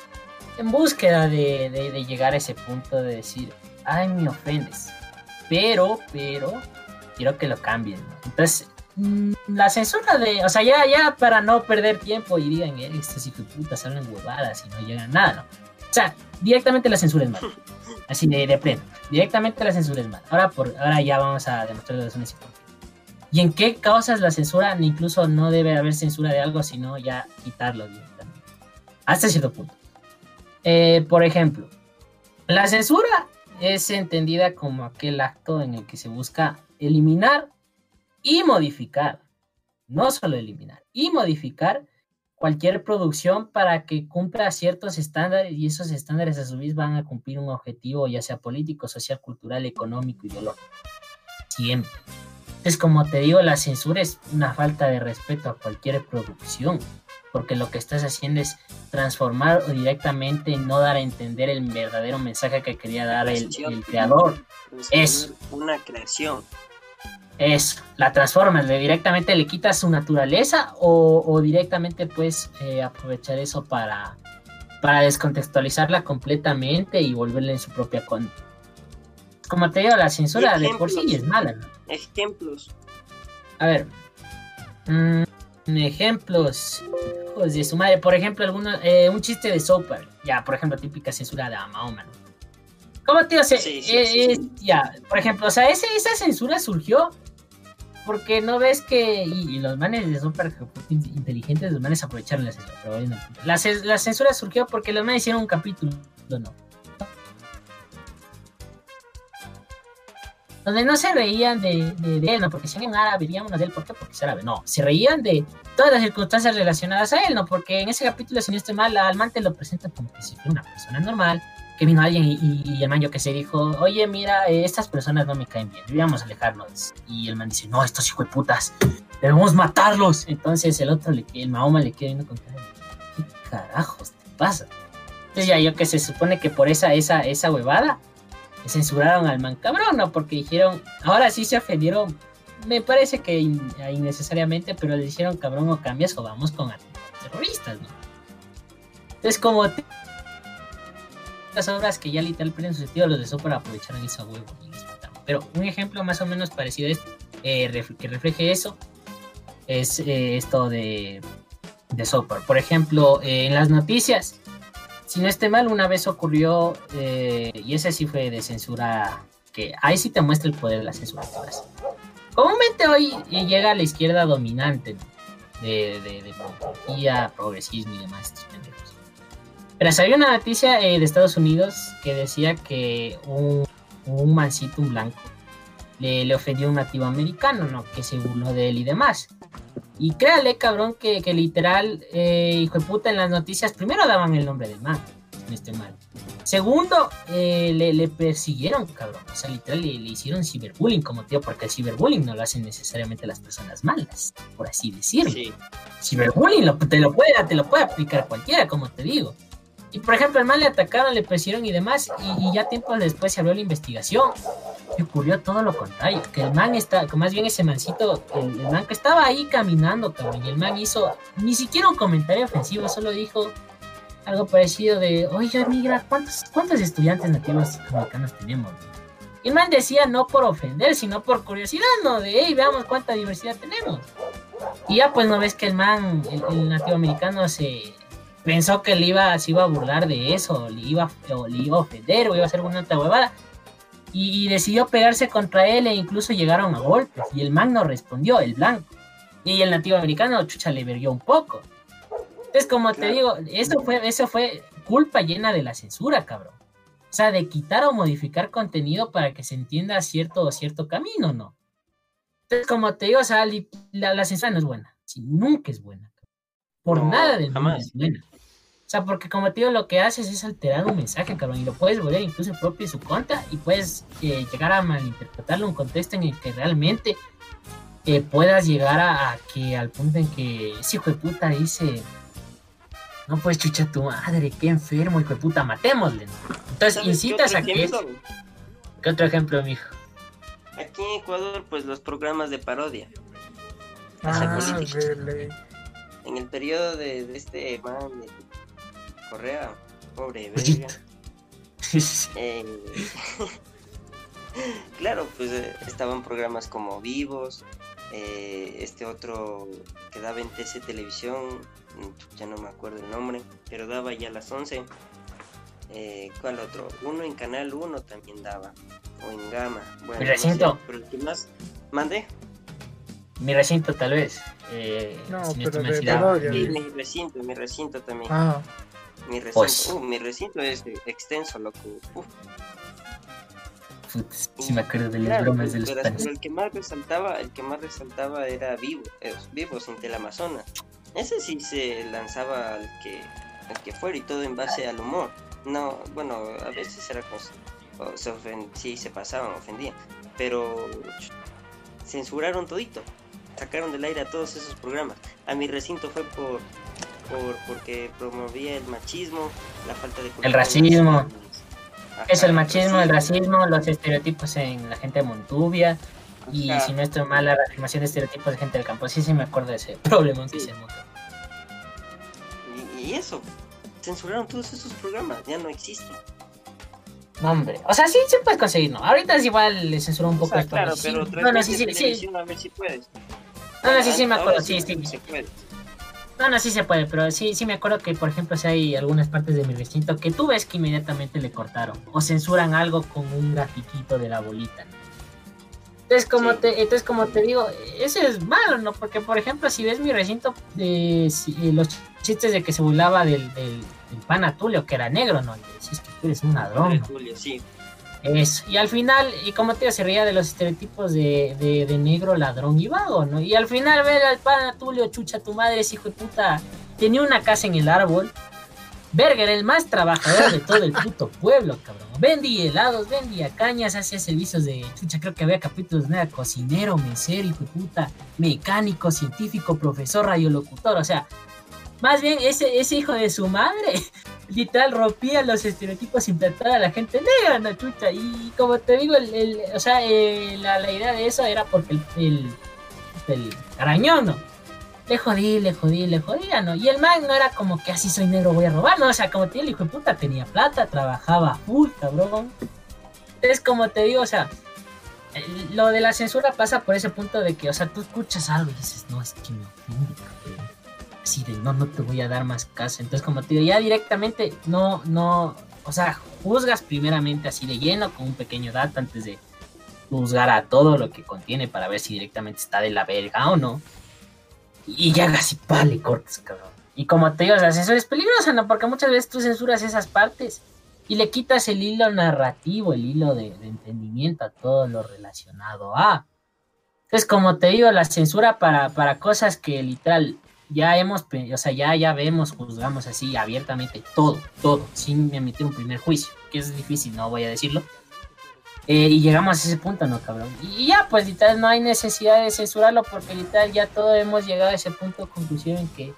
en búsqueda de, llegar a ese punto de decir, ay, me ofendes. Pero, pero, quiero que lo cambien. Entonces, mm, la censura de, o sea, ya, ya para no perder tiempo y digan, eh, estos hijos de puta salen huevadas y no llegan nada, ¿no? O sea, directamente la censura es mala. Así de, de pleno. Directamente la censura es mala. Ahora, por, ahora ya vamos a demostrar las razones y en qué causas la censura, incluso no debe haber censura de algo, sino ya quitarlo directamente. Hasta cierto punto. Eh, por ejemplo, la censura es entendida como aquel acto en el que se busca eliminar y modificar, no solo eliminar, y modificar cualquier producción para que cumpla ciertos estándares y esos estándares a su vez van a cumplir un objetivo ya sea político, social, cultural, económico, ideológico. Siempre. Es como te digo, la censura es una falta de respeto a cualquier producción, porque lo que estás haciendo es transformar o directamente no dar a entender el verdadero mensaje que quería dar el, creador. Es una creación. Eso, la transformas, directamente le quitas su naturaleza o, directamente puedes eh, aprovechar eso para, para descontextualizarla completamente y volverla en su propia con. Como te digo, la censura de por sí es mala. Ejemplos. A ver. Mm, ejemplos. de su madre. Por ejemplo, alguno, eh, un chiste de Soper. Ya, por ejemplo, típica censura de Mahoma. ¿Cómo te digo? Eh, ya, por ejemplo, o sea, ese, esa censura surgió porque no ves que. Y, los manes de super inteligentes, los manes aprovecharon la censura. Pero la, la, censura surgió porque los manes hicieron un capítulo, ¿no? Donde no se reían de, de, él, ¿no? Porque si alguien árabe, veríamos de él, ¿por qué? Porque es árabe. No, se reían de todas las circunstancias relacionadas a él, ¿no? Porque en ese capítulo, si no estoy mal, al man te lo presentan como que si fuera una persona normal que vino alguien y, el man yo que se dijo, oye, mira, eh, estas personas no me caen bien, debíamos alejarnos. Y el man dice, no, estos hijos de putas, debemos matarlos. Entonces el otro, le, el Mahoma le queda viendo con cara, ¿qué carajos te pasa? Entonces ya yo que se supone que por esa, esa, esa huevada, censuraron al man cabrón, ¿no? Porque dijeron, ahora sí se ofendieron, me parece que innecesariamente, pero le dijeron cabrón o cambias o vamos con terroristas, ¿no? Entonces como las obras que ya literal en su sentido, los de Soper aprovecharon esa huevo Pero un ejemplo más o menos parecido a este, eh, que refleje eso, es eh, esto de, de Soper. Por ejemplo, eh, en las noticias, si no esté mal, una vez ocurrió, y ese sí fue de censura, que ahí sí te muestra el poder de la censura. Comúnmente hoy llega a la izquierda dominante de, de, progresismo y demás. Pero había una noticia eh, de Estados Unidos que decía que un, un mancito, un blanco, le, ofendió a un nativo americano, ¿no? Que se burló de él y demás. Y créale, cabrón, que, literal, eh, hijo de puta, en las noticias primero daban el nombre del man, no esté mal. Segundo, eh, le, persiguieron, cabrón. O sea, literal, le, hicieron ciberbullying como tío, porque el ciberbullying no lo hacen necesariamente las personas malas, por así decirlo. Ciberbullying te, lo puede, te lo puede aplicar cualquiera, como te digo. Y por ejemplo, el man le atacaron, le presionaron y demás, y, ya tiempo después se abrió la investigación. Y ocurrió todo lo contrario, que el man está, que más bien ese mancito, el, man que estaba ahí caminando, cabrón, y el man hizo ni siquiera un comentario ofensivo, solo dijo algo parecido de, oye, migra, ¿cuántos, cuántos estudiantes nativos americanos tenemos? Y el man decía no por ofender, sino por curiosidad, ¿no? De, hey, veamos cuánta diversidad tenemos. Y ya pues no ves que el man, el nativo americano se pensó que le iba, se iba a burlar de eso, le iba, o le iba a ofender, o iba a hacer una otra huevada. Y, decidió pegarse contra él e incluso llegaron a golpes. Y el man no respondió, el blanco. Y el nativo americano, chucha, le verguió un poco. Entonces, como te digo, eso fue, eso fue culpa llena de la censura, cabrón. O sea, de quitar o modificar contenido para que se entienda cierto cierto camino, ¿no? Entonces, como te digo, o sea, la, censura no es buena. nunca es buena. Por nada del mundo es buena. O sea, porque como te digo, lo que haces es alterar un mensaje, cabrón, y lo puedes volver incluso propio de su cuenta y puedes eh, llegar a malinterpretarlo en un contexto en el que realmente eh, puedas llegar a, que al punto en que ese hijo de puta dice, no puedes chucha tu madre, qué enfermo, hijo de puta, matémosle. Entonces incitas a que... ¿Qué otro ejemplo, mijo? Aquí en Ecuador, pues los programas de parodia. Ah, en el periodo de, este man Correa, pobre verga. Eh, claro, pues eh, estaban programas como Vivos, eh, este otro que daba en TC Televisión, mm, ya no me acuerdo el nombre, pero daba ya a las 11. ¿Cuál otro? Uno en Canal 1 también daba, o en Gama. Bueno, Mi recinto. pero el que más. ¿Mande? Mi recinto, tal vez. no, pero de mi, mi recinto, mi recinto también. Ah. Mi recinto, pues. uh, mi recinto es extenso, loco. si me acuerdo de las bromas de los pero, el que más resaltaba, el que más resaltaba era Vivo, eh, Vivo sin Amazonas. Ese sí se lanzaba al que, al que fuera y todo en base al humor. No, bueno, a veces era cosa, se sí se pasaban, ofendían, pero censuraron todito, sacaron del aire a todos esos programas. A mi recinto fue por por, porque promovía el machismo, la falta de... El racismo. Es el machismo, el racismo, los estereotipos en la gente de Montubia. Y si no estoy mal, la reafirmación de estereotipos de gente del campo. Sí, sí me acuerdo de ese problema que se montó. Y, y eso, censuraron todos esos programas, ya no existen. No, hombre. O sea, sí se puede conseguir, ¿no? Ahorita es igual le censuró un poco o sea, Claro, pero no, no, sí, sí, sí. A ver si puedes. No, no, sí, sí me acuerdo, sí, sí. Se puede. No, no, sí se puede, pero sí, sí me acuerdo que, por ejemplo, si hay algunas partes de mi recinto que tú ves que inmediatamente le cortaron o censuran algo con un grafiquito de la bolita. Entonces, como, te, entonces, como te digo, eso es malo, ¿no? Porque, por ejemplo, si ves mi recinto, eh, eh los chistes de que se burlaba del, del, del pana Tulio, que era negro, ¿no? Y decís que tú eres un ladrón. Tulio, sí. Eso. Y al final, y como te se reía de los estereotipos de, de, de, negro, ladrón y vago, ¿no? Y al final ver al pana Tulio, chucha, tu madre es hijo de puta, tenía una casa en el árbol. Berger, el más trabajador de todo el puto pueblo, cabrón. Vendía helados, vendía cañas, hacía servicios de chucha, creo que había capítulos de cocinero, mesero, hijo de puta, mecánico, científico, profesor, radiolocutor, o sea, más bien ese, ese hijo de su madre literal rompía los estereotipos sin tratar a la gente negra, ¿no, chucha? Y como te digo, el, o sea, eh, la, la, idea de eso era porque el, el, el arañón, ¿no? Le jodí, le jodí, le jodía, ¿no? Y el man no era como que así soy negro, voy a robar, ¿no? O sea, como te digo, el hijo de puta tenía plata, trabajaba full, cabrón. Es como te digo, o sea, lo de la censura pasa por ese punto de que, o sea, tú escuchas algo y dices, no, es que me ofende, así de no, no te voy a dar más caso. Entonces, como te digo, ya directamente no, no, o sea, juzgas primeramente así de lleno con un pequeño dato antes de juzgar a todo lo que contiene para ver si directamente está de la verga o no. Y ya casi pale cortes, cabrón. Y como te digo, la censura es peligrosa, ¿no? Porque muchas veces tú censuras esas partes y le quitas el hilo narrativo, el hilo de, de entendimiento a todo lo relacionado a. Entonces, como te digo, la censura para, para cosas que literal ya hemos, o sea, ya, ya vemos, juzgamos así abiertamente todo, todo, sin emitir un primer juicio, que es difícil, no voy a decirlo. Eh, y llegamos a ese punto, ¿no, cabrón? Y, ya, pues literal, no hay necesidad de censurarlo porque literal ya todo hemos llegado a ese punto de conclusión en que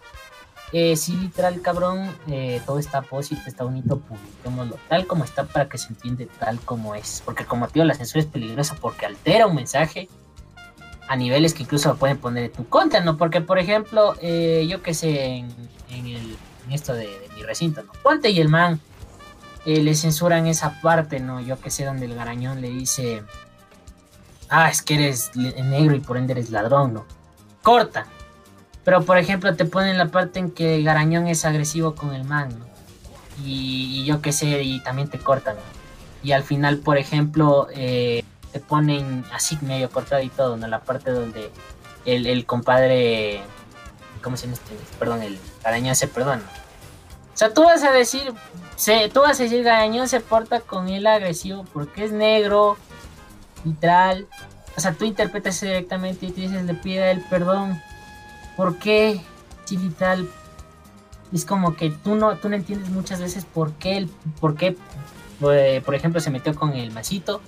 eh, sí, literal, cabrón, eh, todo está positivo, está bonito, publiquémoslo tal como está para que se entiende tal como es. Porque como tío, la censura es peligrosa porque altera un mensaje a niveles que incluso lo pueden poner en tu contra, ¿no? Porque, por ejemplo, eh, yo que sé, en, en, el, en esto de, mi recinto, ¿no? Ponte y el man eh, le censuran esa parte, ¿no? Yo que sé, donde el garañón le dice, ah, es que eres negro y por ende eres ladrón, ¿no? Corta. Pero, por ejemplo, te ponen la parte en que el garañón es agresivo con el man, ¿no? Y, y yo que sé, y también te cortan, ¿no? Y al final, por ejemplo, eh, te ponen así medio cortado y todo, ¿no? La parte donde el, el compadre, ¿cómo se llama este? Perdón, el arañón se perdona. O sea, tú vas a decir, se, tú vas a decir, Garañón se porta con él agresivo porque es negro, literal. O sea, tú interpretas directamente y te dices, le pide el perdón. ¿Por qué? Sí, literal. Es como que tú no, tú no entiendes muchas veces por qué, el, por qué, eh, por ejemplo, se metió con el masito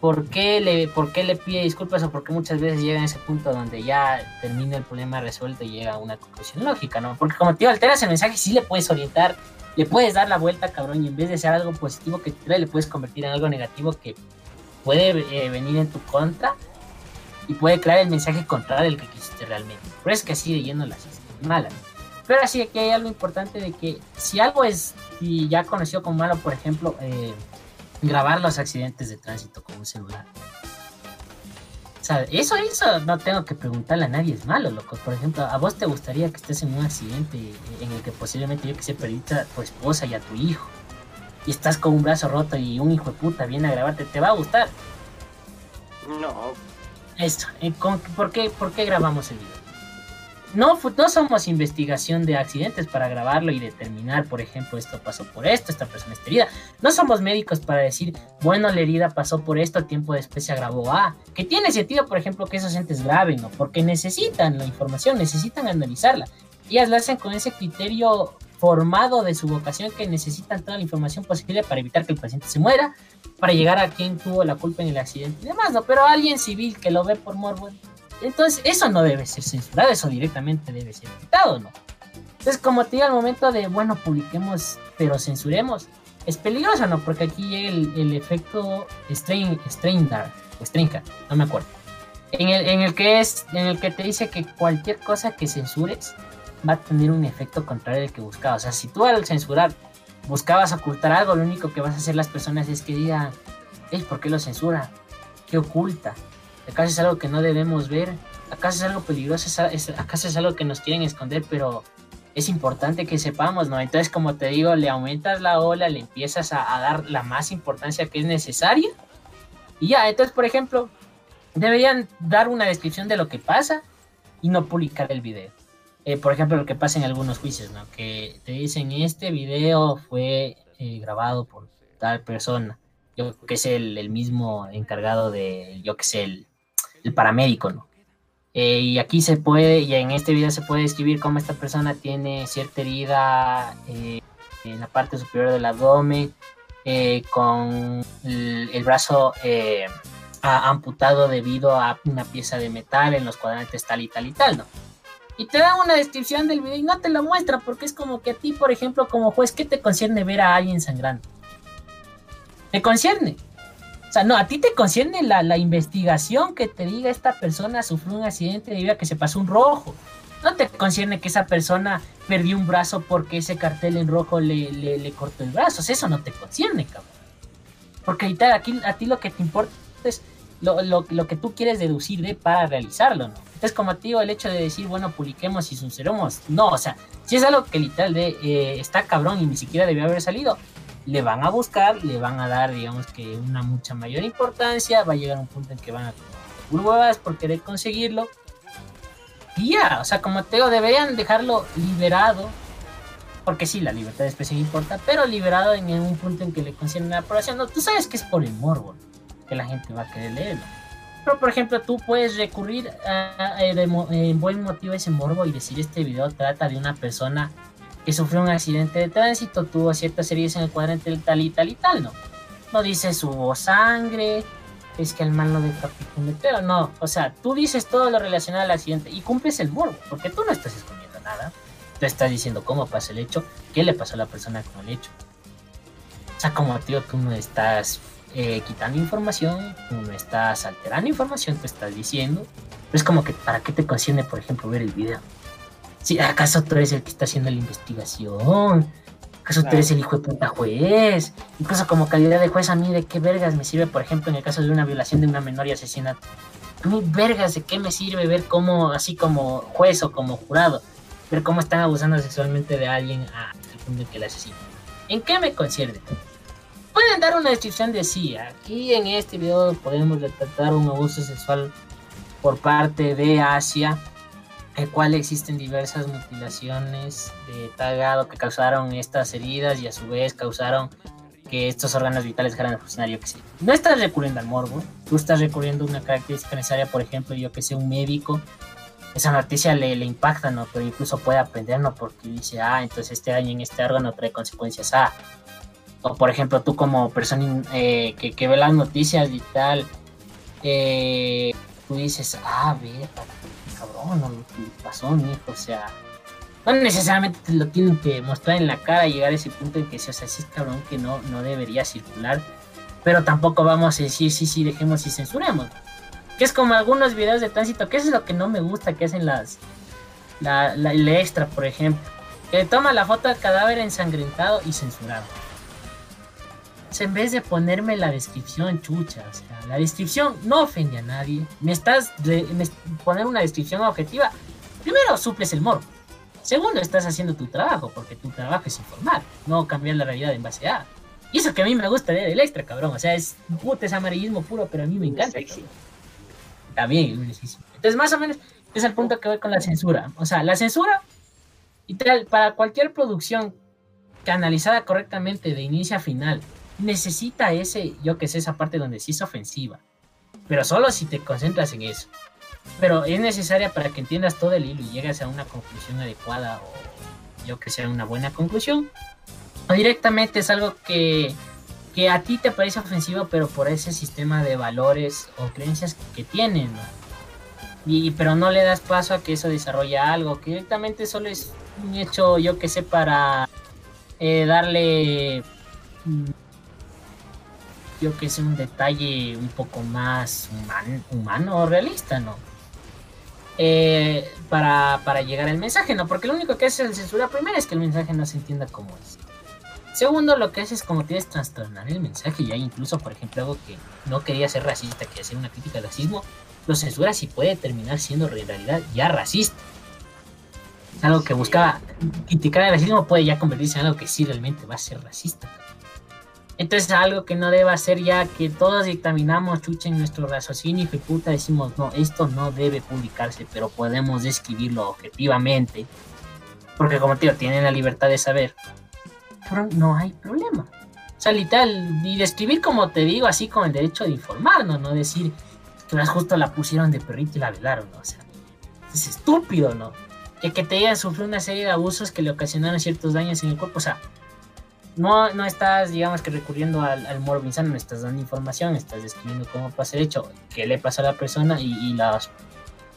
por qué le, por qué le pide disculpas o por qué muchas veces llega a ese punto donde ya termina el problema resuelto y llega a una conclusión lógica, ¿no? Porque como te digo, alteras el mensaje, sí le puedes orientar, le puedes dar la vuelta, cabrón, y en vez de ser algo positivo que te trae, le puedes convertir en algo negativo que puede eh, venir en tu contra y puede crear el mensaje contrario al que quisiste realmente. Pero es que así de lleno las es mala. Pero así aquí hay algo importante de que si algo es, si ya conocido como malo, por ejemplo, eh, grabar los accidentes de tránsito con un celular. O sea, eso, eso no tengo que preguntarle a nadie, es malo, loco. Por ejemplo, ¿a vos te gustaría que estés en un accidente en el que posiblemente yo que sé, perdiste a tu esposa y a tu hijo? Y estás con un brazo roto y un hijo de puta viene a grabarte, ¿te va a gustar? No. Esto, eh, ¿por qué, ¿por qué grabamos el video? No, no somos investigación de accidentes para grabarlo y determinar, por ejemplo, esto pasó por esto, esta persona está herida. No somos médicos para decir, bueno, la herida pasó por esto, tiempo después se agravó. Ah, que tiene sentido, por ejemplo, que esos entes graben, ¿no? Porque necesitan la información, necesitan analizarla. Ellas la hacen con ese criterio formado de su vocación que necesitan toda la información posible para evitar que el paciente se muera, para llegar a quien tuvo la culpa en el accidente y demás, ¿no? Pero alguien civil que lo ve por morbo entonces, eso no debe ser censurado, eso directamente debe ser quitado, ¿no? Entonces, como te digo, al momento de, bueno, publiquemos, pero censuremos, es peligroso, ¿no? Porque aquí llega el, efecto Strain, Strain Dark, o Stranger, no me acuerdo. En el, en el que es, en el que te dice que cualquier cosa que censures va a tener un efecto contrario al que buscabas. O sea, si tú al censurar buscabas ocultar algo, lo único que vas a hacer las personas es que digan, ¿por qué lo censura? ¿Qué oculta? ¿Acaso es algo que no debemos ver? ¿Acaso es algo peligroso? ¿Acaso es algo que nos quieren esconder? Pero es importante que sepamos, ¿no? Entonces, como te digo, le aumentas la ola, le empiezas a, dar la más importancia que es necesaria. Y ya, entonces, por ejemplo, deberían dar una descripción de lo que pasa y no publicar el video. Eh, por ejemplo, lo que pasa en algunos juicios, ¿no? Que te dicen, este video fue eh, grabado por tal persona. Yo que sé, el, mismo encargado de, yo que sé, el, paramédico, ¿no? Eh, y aquí se puede, y en este video se puede describir cómo esta persona tiene cierta herida en la parte superior del abdomen, con el, brazo amputado debido a una pieza de metal en los cuadrantes tal y tal y tal, ¿no? y te dan una descripción del video y no te lo muestra porque es como que a ti, por ejemplo, como juez, ¿qué te concierne ver a alguien sangrando? ¿Te concierne? O sea, no, a ti te concierne la, investigación que te diga esta persona sufrió un accidente debido a que se pasó un rojo. No te concierne que esa persona perdió un brazo porque ese cartel en rojo le, le, cortó el brazo. eso no te concierne, cabrón. Porque ahorita aquí, a ti lo que te importa es lo, lo, lo, que tú quieres deducir de para realizarlo, ¿no? Entonces, como te digo, el hecho de decir, bueno, publiquemos y sinceremos, no, o sea, si es algo que literal de eh, está cabrón y ni siquiera debió haber salido, le van a buscar, le van a dar, digamos que una mucha mayor importancia, va a llegar un punto en que van a huevas por querer conseguirlo. Y ya, o sea, como te digo, deberían dejarlo liberado, porque sí, la libertad de expresión importa, pero liberado en un punto en que le consiguen la aprobación. No, tú sabes que es por el morbo que la gente va a querer leerlo. Pero, por ejemplo, tú puedes recurrir a, en buen motivo ese morbo y decir este video trata de una persona que sufrió un accidente de tránsito, tuvo ciertas heridas en el cuadrante tal y tal y tal, ¿no? No dices hubo sangre, es que el mal no decapitó no, o sea, tú dices todo lo relacionado al accidente y cumples el morbo, porque tú no estás escondiendo nada, tú estás diciendo cómo pasa el hecho, qué le pasó a la persona con el hecho. O sea, como tío, tú no estás eh, quitando información, tú no estás alterando información, te estás diciendo. es como que, ¿para qué te concierne, por ejemplo, ver el video? Si acaso tú eres el que está haciendo la investigación, acaso tú eres el hijo de puta juez, incluso como calidad de juez, a mí de qué vergas me sirve, por ejemplo, en el caso de una violación de una menor y asesinato. A mí, vergas, de qué me sirve ver cómo, así como juez o como jurado, ver cómo están abusando sexualmente de alguien a el punto de que la asesina. ¿En qué me concierne? pueden dar una descripción de sí. Aquí en este video podemos retratar un abuso sexual por parte de Asia, el cual existen diversas mutilaciones de tal grado que causaron estas heridas y a su vez causaron que estos órganos vitales dejaran de funcionar, yo que. No estás recurriendo al morbo, tú estás recurriendo a una característica necesaria, por ejemplo, yo que sé, un médico, esa noticia le, le impacta, ¿no? Pero incluso puede aprender, ¿no? Porque dice, ah, entonces este daño en este órgano trae consecuencias, ah, o por ejemplo tú como persona eh, que, ve las noticias y tal, eh, tú dices, ah, ver, cabrón, no, pasó, mi hijo, o sea, no necesariamente te lo tienen que mostrar en la cara y llegar a ese punto en que, o sea, sí es cabrón que no, no debería circular, pero tampoco vamos a decir, sí, sí, dejemos y censuremos. Que es como algunos videos de tránsito, que es lo que no me gusta que hacen las, la, la, extra, por ejemplo, que toma la foto del cadáver ensangrentado y censurado en vez de ponerme la descripción chucha, o sea, la descripción no ofende a nadie, me estás de, poner una descripción objetiva, primero suples el morbo, segundo estás haciendo tu trabajo, porque tu trabajo es informar, no cambiar la realidad en base a. Y eso que a mí me gusta del extra, cabrón, o sea, es puta, es amarillismo puro, pero a mí me encanta. También, entonces más o menos es el punto que voy con la censura, o sea, la censura y tal, para cualquier producción canalizada correctamente de inicio a final, necesita ese, yo que sé, esa parte donde sí es ofensiva. Pero solo si te concentras en eso. Pero es necesaria para que entiendas todo el hilo y llegues a una conclusión adecuada o yo que sea una buena conclusión. O directamente es algo que, que a ti te parece ofensivo, pero por ese sistema de valores o creencias que tienen, Y, pero no le das paso a que eso desarrolle algo, que directamente solo es un hecho, yo que sé, para eh, darle mm, yo que sé, un detalle un poco más humano o realista, ¿no? Eh, para, para, llegar al mensaje, ¿no? Porque lo único que hace el censura primero es que el mensaje no se entienda como es. Segundo, lo que hace es como tienes trastornar el mensaje, ya incluso, por ejemplo, algo que no quería ser racista, que hacer una crítica al racismo, lo censura si puede terminar siendo en realidad ya racista. Algo que buscaba criticar el racismo puede ya convertirse en algo que sí realmente va a ser racista. Entonces algo que no debe ser ya que todos dictaminamos chucha en nuestro raciocinio y puta decimos, no, esto no debe publicarse, pero podemos describirlo objetivamente. Porque como te digo, tienen la libertad de saber. Pero no hay problema. O sea, literal, y describir como te digo, así con el derecho de informarnos, no decir que justo la pusieron de perrito y la velaron, ¿no? O sea, es estúpido, ¿no? Que, que te haya sufrido una serie de abusos que le ocasionaron ciertos daños en el cuerpo, o sea, no, no estás, digamos que recurriendo al, al no estás dando información, estás describiendo cómo pasa el hecho, qué le pasó a la persona y, las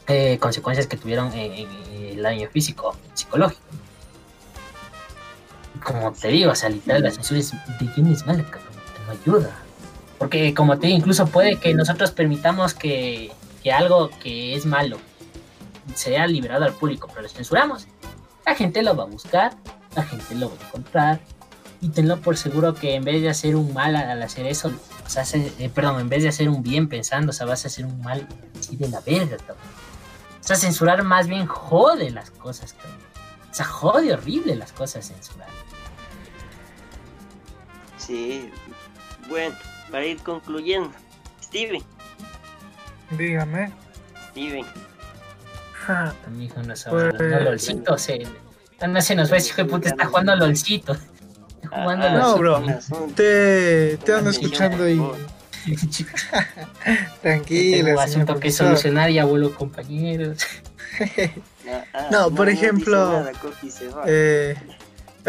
eh, consecuencias que tuvieron en, el daño físico, psicológico. Como te digo, o sea, literal, la censura es de quién es mala, no ayuda. Porque como te digo, incluso puede que nosotros permitamos que, que algo que es malo sea liberado al público, pero lo censuramos. La gente lo va a buscar, la gente lo va a encontrar, y tenlo por seguro que en vez de hacer un mal al hacer eso, o sea, eh, perdón, en vez de hacer un bien pensando, o sea, vas a hacer un mal así de la verga, O sea, censurar más bien jode las cosas, O sea, jode horrible las cosas censurar. Sí, bueno, para ir concluyendo, Steven. Dígame. Steven. Mi hijo no sabe, pues... no, LOLcito, se, no se nos va, hijo de puta, está jugando LOLcito. Jugando no, bro. Te, te ando escuchando y. Tranquilo. Tengo asunto que solucionar y abuelo compañeros. no, por ejemplo. Eh,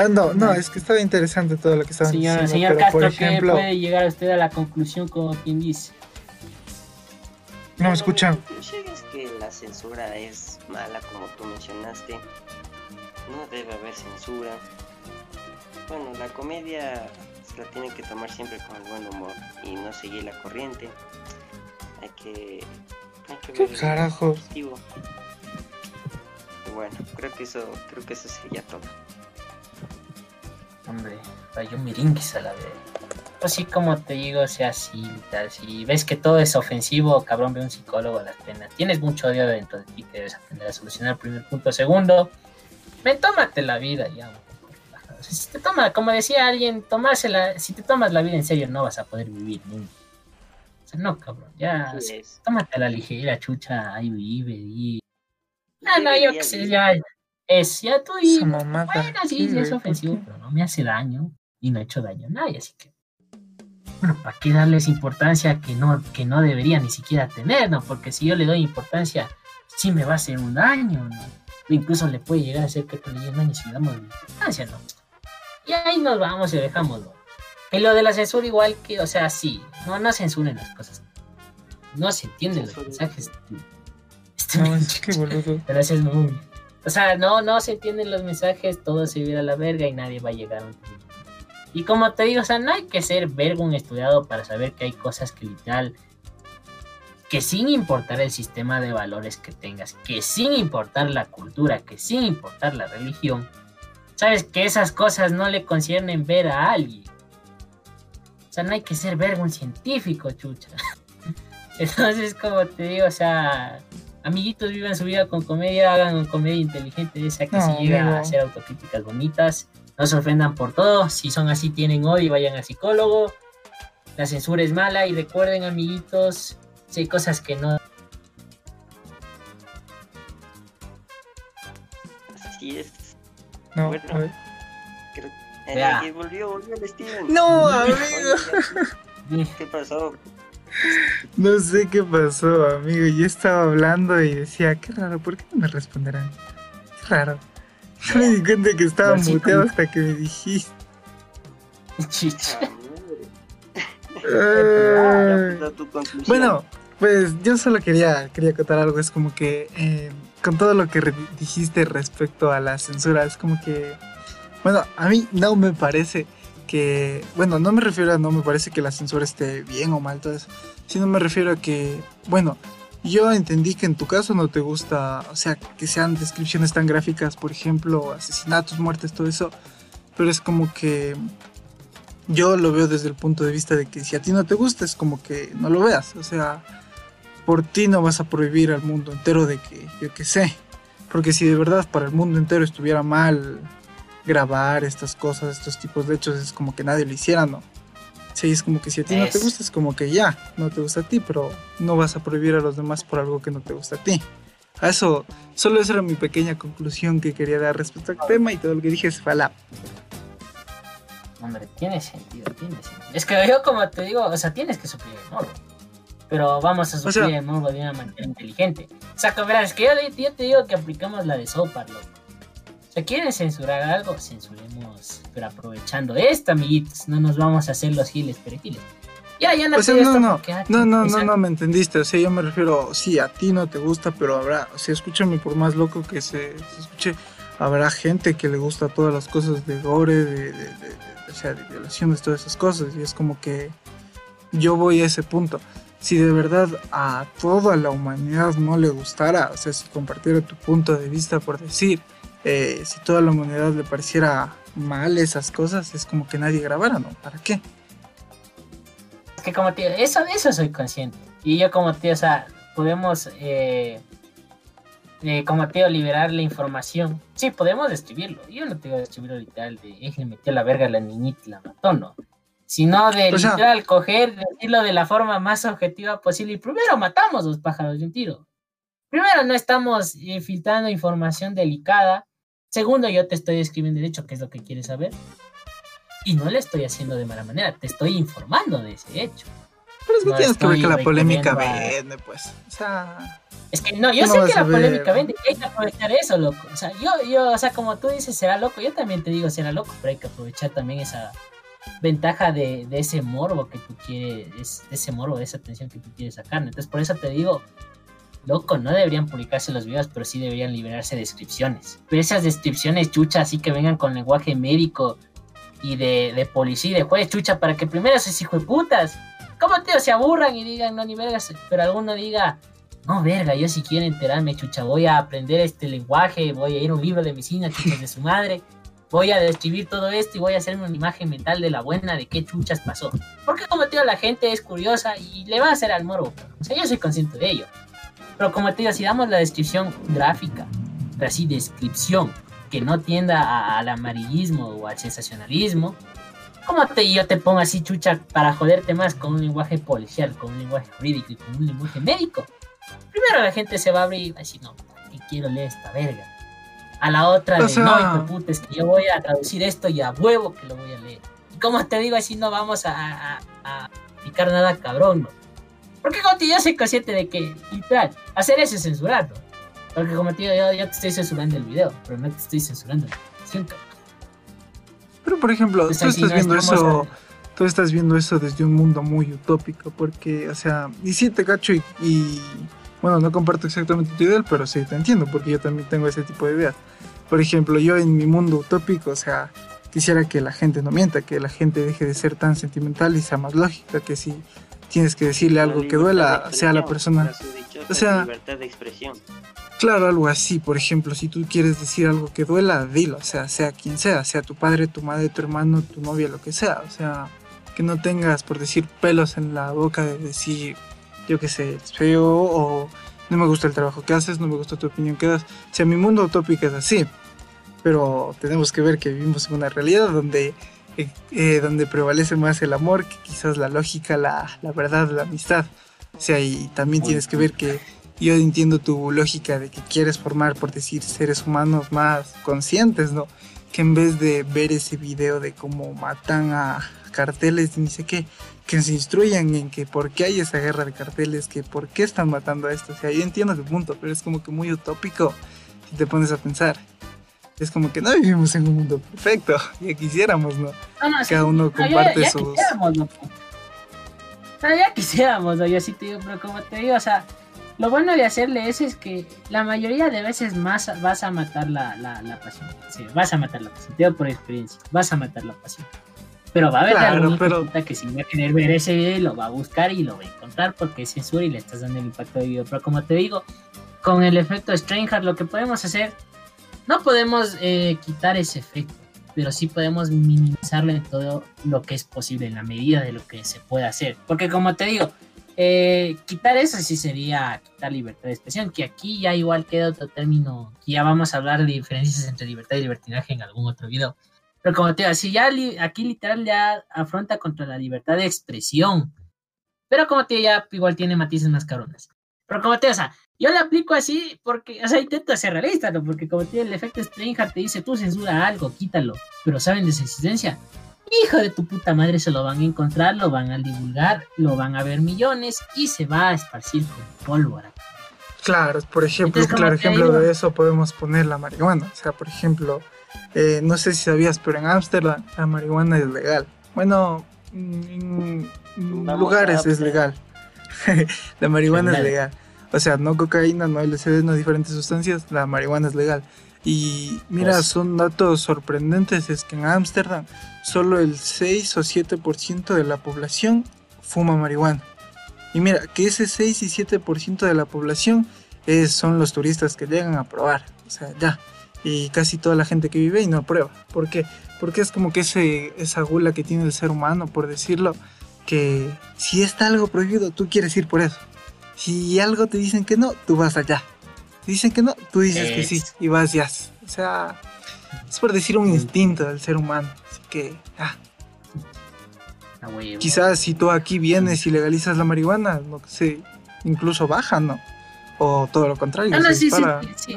no, no, es que estaba interesante todo lo que estaban diciendo. Señor pero Castro, por ejemplo, ¿puede llegar usted a la conclusión como quien dice? No me escuchan. Es que la censura es mala, como tú mencionaste. No debe haber censura bueno, la comedia la tienen que tomar siempre con el buen humor y no seguir la corriente. Hay que, hay que ¿Qué carajo? bueno, creo que eso, creo que eso sería todo. Hombre, yo miringuis a la vez. Así pues como te digo, sea así, tal. Si ves que todo es ofensivo, cabrón, ve un psicólogo a las penas. Tienes mucho odio dentro de ti que debes aprender a solucionar. Primer punto. Segundo, ven, tómate la vida ya si te toma, como decía alguien, tomársela, si te tomas la vida en serio no vas a poder vivir nunca. O sea, no, cabrón, ya, tómate la ligera, chucha, ahí vive, y... No, no, yo qué sé, ya, es, ya tú y... Bueno, sí, sí, es ofensivo, pero no me hace daño, y no he hecho daño a nadie, así que... Bueno, ¿para qué darles importancia que no, que no debería ni siquiera tener, no? Porque si yo le doy importancia, sí me va a hacer un daño, ¿no? incluso le puede llegar a hacer que le un daño si damos importancia, ¿no? Y ahí nos vamos y dejámoslo. En lo de la censura igual que, o sea, sí, no, no censuren las cosas. No se entienden los mensajes. No, es que boludo. Gracias, muy. O sea, no, no se entienden los mensajes, todo se viera a la verga y nadie va a llegar a un Y como te digo, o sea, no hay que ser vergo un estudiado para saber que hay cosas que literal, que sin importar el sistema de valores que tengas, que sin importar la cultura, que sin importar la religión, sabes que esas cosas no le conciernen ver a alguien. O sea, no hay que ser vergo un científico, chucha. Entonces, como te digo, o sea, amiguitos vivan su vida con comedia, hagan comedia inteligente, esa que se llega a hacer autocríticas bonitas, no se ofendan por todo, si son así tienen odio, vayan al psicólogo, la censura es mala y recuerden amiguitos, si hay cosas que no... Así es. No, bueno, a ver. Eh, volvió, volvió el Steven. No, amigo. ¿Qué pasó? No sé qué pasó, amigo. Yo estaba hablando y decía, qué raro, ¿por qué no me responderán? Qué raro. No me di cuenta que estaba muteado hasta que me dijiste. Chicha. Ah, bueno, pues yo solo quería, quería contar algo. Es como que eh, con todo lo que dijiste respecto a la censura, es como que, bueno, a mí no me parece que, bueno, no me refiero a no me parece que la censura esté bien o mal, todo eso, sino me refiero a que, bueno, yo entendí que en tu caso no te gusta, o sea, que sean descripciones tan gráficas, por ejemplo, asesinatos, muertes, todo eso, pero es como que yo lo veo desde el punto de vista de que si a ti no te gusta es como que no lo veas, o sea, por ti no vas a prohibir al mundo entero de que, yo qué sé, porque si de verdad para el mundo entero estuviera mal grabar estas cosas, estos tipos de hechos, es como que nadie lo hiciera, ¿no? Sí, es como que si a ti no te gusta, es como que ya, no te gusta a ti, pero no vas a prohibir a los demás por algo que no te gusta a ti. A eso, solo esa era mi pequeña conclusión que quería dar respecto al tema y todo lo que dije es falap. Hombre, tiene sentido, tiene sentido. Es que yo como te digo, o sea, tienes que suplir el morbo. Pero vamos a suplir el morbo de una manera inteligente. O sea, verás, que yo, yo, te digo que aplicamos la de Sopar, loco. O sea, quieren censurar algo, censuremos. Pero aprovechando esto, amiguitos, no nos vamos a hacer los giles perejiles. Ya, ya no o sea, no, no, no, no, no, no, me entendiste. O sea, yo me refiero, sí, a ti no te gusta, pero habrá, o sea, escúchame por más loco que se, escuche, habrá gente que le gusta todas las cosas de gore, de, de, o sea, de violaciones, todas esas cosas. Y es como que yo voy a ese punto. Si de verdad a toda la humanidad no le gustara, o sea, si compartiera tu punto de vista por decir, eh, si toda la humanidad le pareciera mal esas cosas, es como que nadie grabara, ¿no? ¿Para qué? Es que como tío, eso, eso soy consciente. Y yo como tío, o sea, podemos, eh, eh, como tío, liberar la información. Sí, podemos describirlo. Yo no te voy a describirlo literal de, le metió la verga a la niñita y la mató, ¿no? Sino de literal coger, decirlo de la forma más objetiva posible. Y primero matamos los pájaros de un tiro. Primero, no estamos filtrando información delicada Segundo, yo te estoy escribiendo derecho, qué es lo que quieres saber. Y no le estoy haciendo de mala manera, te estoy informando de ese hecho. Pero es que tienes que ver que la polémica vende, pues. O sea. Es que no, yo sé que la polémica vende y hay que aprovechar eso, loco. O sea, yo, yo, o sea, como tú dices, será loco, yo también te digo, será loco, pero hay que aprovechar también esa ventaja de, ese morbo que tú quieres, de ese morbo, de esa atención que tú quieres sacar. Entonces, por eso te digo, loco, no deberían publicarse los videos, pero sí deberían liberarse descripciones. Pero esas descripciones chucha, así que vengan con lenguaje médico y de, policía de juez chucha, para que primero esos hijos de putas, como tío, se aburran y digan, no, ni vergas, pero alguno diga, no, verga, yo si quiero enterarme, chucha, voy a aprender este lenguaje, voy a ir a un libro de medicina, chucha, de su madre, voy a describir todo esto y voy a hacerme una imagen mental de la buena de qué chuchas pasó. Porque como tío, la gente es curiosa y le va a hacer al morbo. O sea, yo soy consciente de ello. Pero como te digo, si damos la descripción gráfica, pero así descripción, que no tienda al amarillismo o al sensacionalismo, como te, yo te pongo así chucha para joderte más con un lenguaje policial, con un lenguaje jurídico y con un lenguaje médico? Primero la gente se va a abrir y va a decir, no, que quiero leer esta verga. A la otra, de, no, hijo puta, es que yo voy a traducir esto y a huevo que lo voy a leer. Y como te digo, así no vamos a, a, a picar nada cabrón, ¿no? Porque como te yo soy consciente de que, literal, hacer eso es censurarlo. Porque como te digo, yo, te estoy censurando el video, pero no te estoy censurando la canción. Pero por ejemplo, tú estás viendo eso, tú estás viendo eso desde un mundo muy utópico, porque, o sea, y sí te cacho y, bueno, no comparto exactamente tu idea, pero sí te entiendo, porque yo también tengo ese tipo de ideas. Por ejemplo, yo en mi mundo utópico, o sea, quisiera que la gente no mienta, que la gente deje de ser tan sentimental y sea más lógica, que si tienes que decirle algo que duela, sea la persona. O sea, libertad de expresión. Claro, algo así. Por ejemplo, si tú quieres decir algo que duela, dilo. O sea, sea quien sea, sea tu padre, tu madre, tu hermano, tu novia, lo que sea. O sea, que no tengas, por decir, pelos en la boca de decir, yo qué sé, es feo o no me gusta el trabajo que haces, no me gusta tu opinión que das. O sea, mi mundo utópico es así. Pero tenemos que ver que vivimos en una realidad donde eh, donde prevalece más el amor que quizás la lógica, la, la verdad, la amistad. O sea, y también tienes que ver que yo entiendo tu lógica de que quieres formar, por decir, seres humanos más conscientes, ¿no? Que en vez de ver ese video de cómo matan a carteles y ni sé qué, que se instruyan en que por qué hay esa guerra de carteles, que por qué están matando a esto. O sea, yo entiendo tu punto, pero es como que muy utópico si te pones a pensar es como que no vivimos en un mundo perfecto, ya quisiéramos, ¿no? Cada uno comparte ya, sus... Quisiéramos, ¿no? ya quisiéramos, ¿no? Yo sí te digo, pero como te digo, o sea, lo bueno de hacerle eso es que la mayoría de veces más vas a matar la, la, pasión. Sí, vas a matar la pasión, te digo por experiencia, vas a matar la pasión. Pero va a haber algún pero... que si va a querer ver ese video lo va a buscar y lo va a encontrar porque es censura y le estás dando el impacto de video. Pero como te digo, con el efecto Stranger lo que podemos hacer, no podemos eh, quitar ese efecto, pero sí podemos minimizarlo en todo lo que es posible, en la medida de lo que se puede hacer. Porque como te digo, eh, quitar eso sí sería quitar libertad de expresión, que aquí ya igual queda otro término, que ya vamos a hablar de diferencias entre libertad y libertinaje en algún otro video. Pero como te digo, si ya aquí literal ya afronta contra la libertad de expresión. Pero como te digo, ya igual tiene matices más cabrones. Pero como te digo, o sea, yo le aplico así porque, o sea, intento ser realista, ¿no? Porque como tiene el efecto Stranger te dice, tú censura algo, quítalo. Pero saben de su existencia. Hijo de tu puta madre, se lo van a encontrar, lo van a divulgar, lo van a ver millones y se va a esparcir con pólvora. Claro, por ejemplo, claro ejemplo de eso podemos poner la marihuana. O sea, por ejemplo, eh, no sé si sabías, pero en Ámsterdam la marihuana es legal. Bueno, en, lugares es legal. la marihuana es legal. O sea, no cocaína, no LSD, no diferentes sustancias, la marihuana es legal. Y mira, pues son datos sorprendentes, es que en Ámsterdam solo el 6 o 7% de la población fuma marihuana. Y mira, que ese 6 y 7% de la población es, son los turistas que llegan a probar. O sea, ya, y casi toda la gente que vive y no prueba. ¿Por qué? Porque es como que ese, esa gula que tiene el ser humano, por decirlo, que si está algo prohibido, tú quieres ir por eso. Si algo te dicen que no, tú vas allá. dicen que no, tú dices que sí y vas ya. O sea, es por decir un instinto del ser humano. Así que, ah. Quizás si tú aquí vienes y legalizas la marihuana, no sé, incluso baja, ¿no? O todo lo contrario. No, no, sí, sí,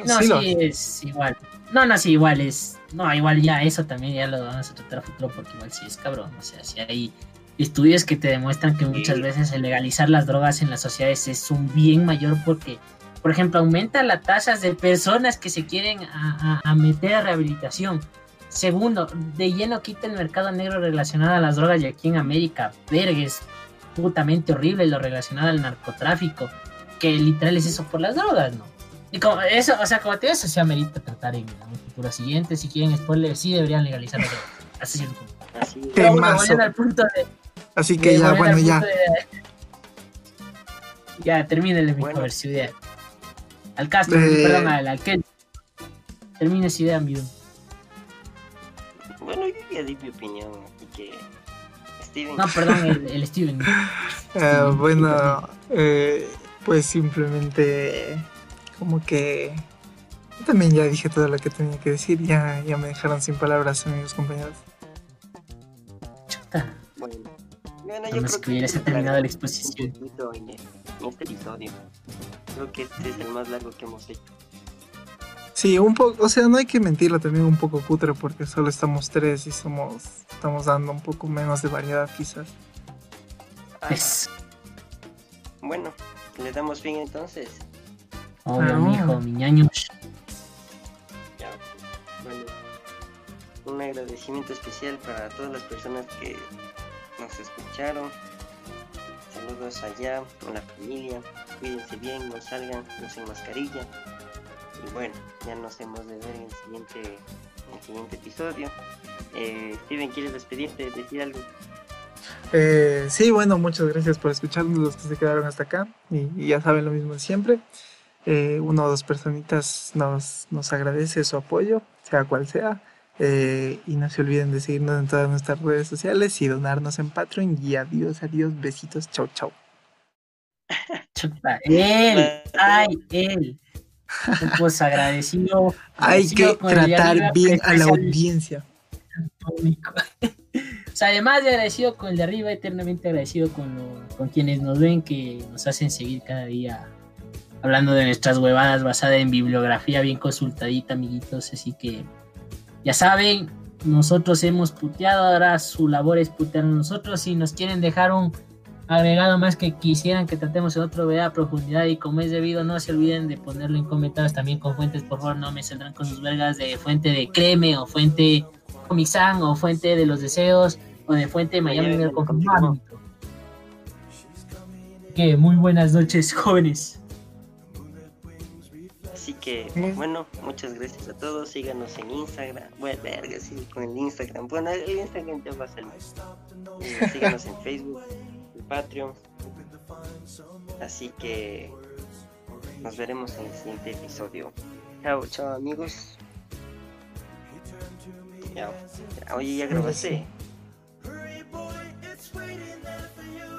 no, sí, es igual. No, no, sí, igual es. No, igual ya eso también ya lo vamos a tratar a futuro porque igual sí es cabrón. O sea, si hay estudios que te demuestran que muchas veces el legalizar las drogas en las sociedades es un bien mayor porque, por ejemplo, aumenta las tasas de personas que se quieren a, meter a rehabilitación. Segundo, de lleno quita el mercado negro relacionado a las drogas y aquí en América, vergues, putamente horrible lo relacionado al narcotráfico, que literal es eso por las drogas, ¿no? Y como eso, o sea, como te digo, eso se amerita tratar en un futuro siguiente. Si quieren spoiler, sí deberían legalizar Así, Así, al punto de, Así que ya, bueno, ya. De... Ya, termínele, mi bueno. su idea. Al Castro, eh... perdón, al, al Ken. Termine su idea, amigo. Bueno, yo ya di mi opinión, así que. Steven. No, perdón, el, el Steven. uh, bueno, eh, pues simplemente como que también ya dije todo lo que tenía que decir, ya, ya me dejaron sin palabras amigos compañeros. Chuta. Bueno, bueno yo creo que hubiera terminado la exposición. En este episodio. Creo que este es el más largo que hemos hecho. Sí, un poco, o sea, no hay que mentirlo también un poco cutre porque solo estamos tres y somos, estamos dando un poco menos de variedad quizás. Pues. Bueno, le damos fin entonces. Hola, mi hijo, mi ñaño. Ya, bueno, un agradecimiento especial para todas las personas que nos escucharon. Saludos allá, a la familia. Cuídense bien, no salgan, no sin mascarilla. Y bueno, ya nos hemos de ver en el siguiente, en el siguiente episodio. Eh, Steven, ¿quieres despedirte, decir algo? Eh, sí, bueno, muchas gracias por escucharnos los que se quedaron hasta acá y, y ya saben lo mismo de siempre eh, una o dos personitas nos, nos agradece su apoyo, sea cual sea. Eh, y no se olviden de seguirnos en todas nuestras redes sociales y donarnos en Patreon. Y adiós, adiós, besitos, chau, chau. él, ay, él. Pues agradecido. Hay que tratar bien a la audiencia. Además de agradecido con el de arriba, eternamente agradecido con, con quienes nos ven, que nos hacen seguir cada día hablando de nuestras huevadas basada en bibliografía bien consultadita, amiguitos. Así que ya saben, nosotros hemos puteado, ahora su labor es putear nosotros. Si nos quieren dejar un agregado más que quisieran que tratemos en otro video a profundidad y como es debido, no se olviden de ponerlo en comentarios también con fuentes, por favor, no me saldrán con sus vergas de fuente de Creme o fuente Comic o fuente de los deseos o de fuente de Miami del Que muy buenas noches, jóvenes que, bueno, muchas gracias a todos. Síganos en Instagram. Bueno, verga, sí, con el Instagram. Bueno, el Instagram ya va a salir. Eh, síganos en Facebook, en Patreon. Así que nos veremos en el siguiente episodio. Chao, chao amigos. Oye, ya grabaste. boy, it's waiting there for you.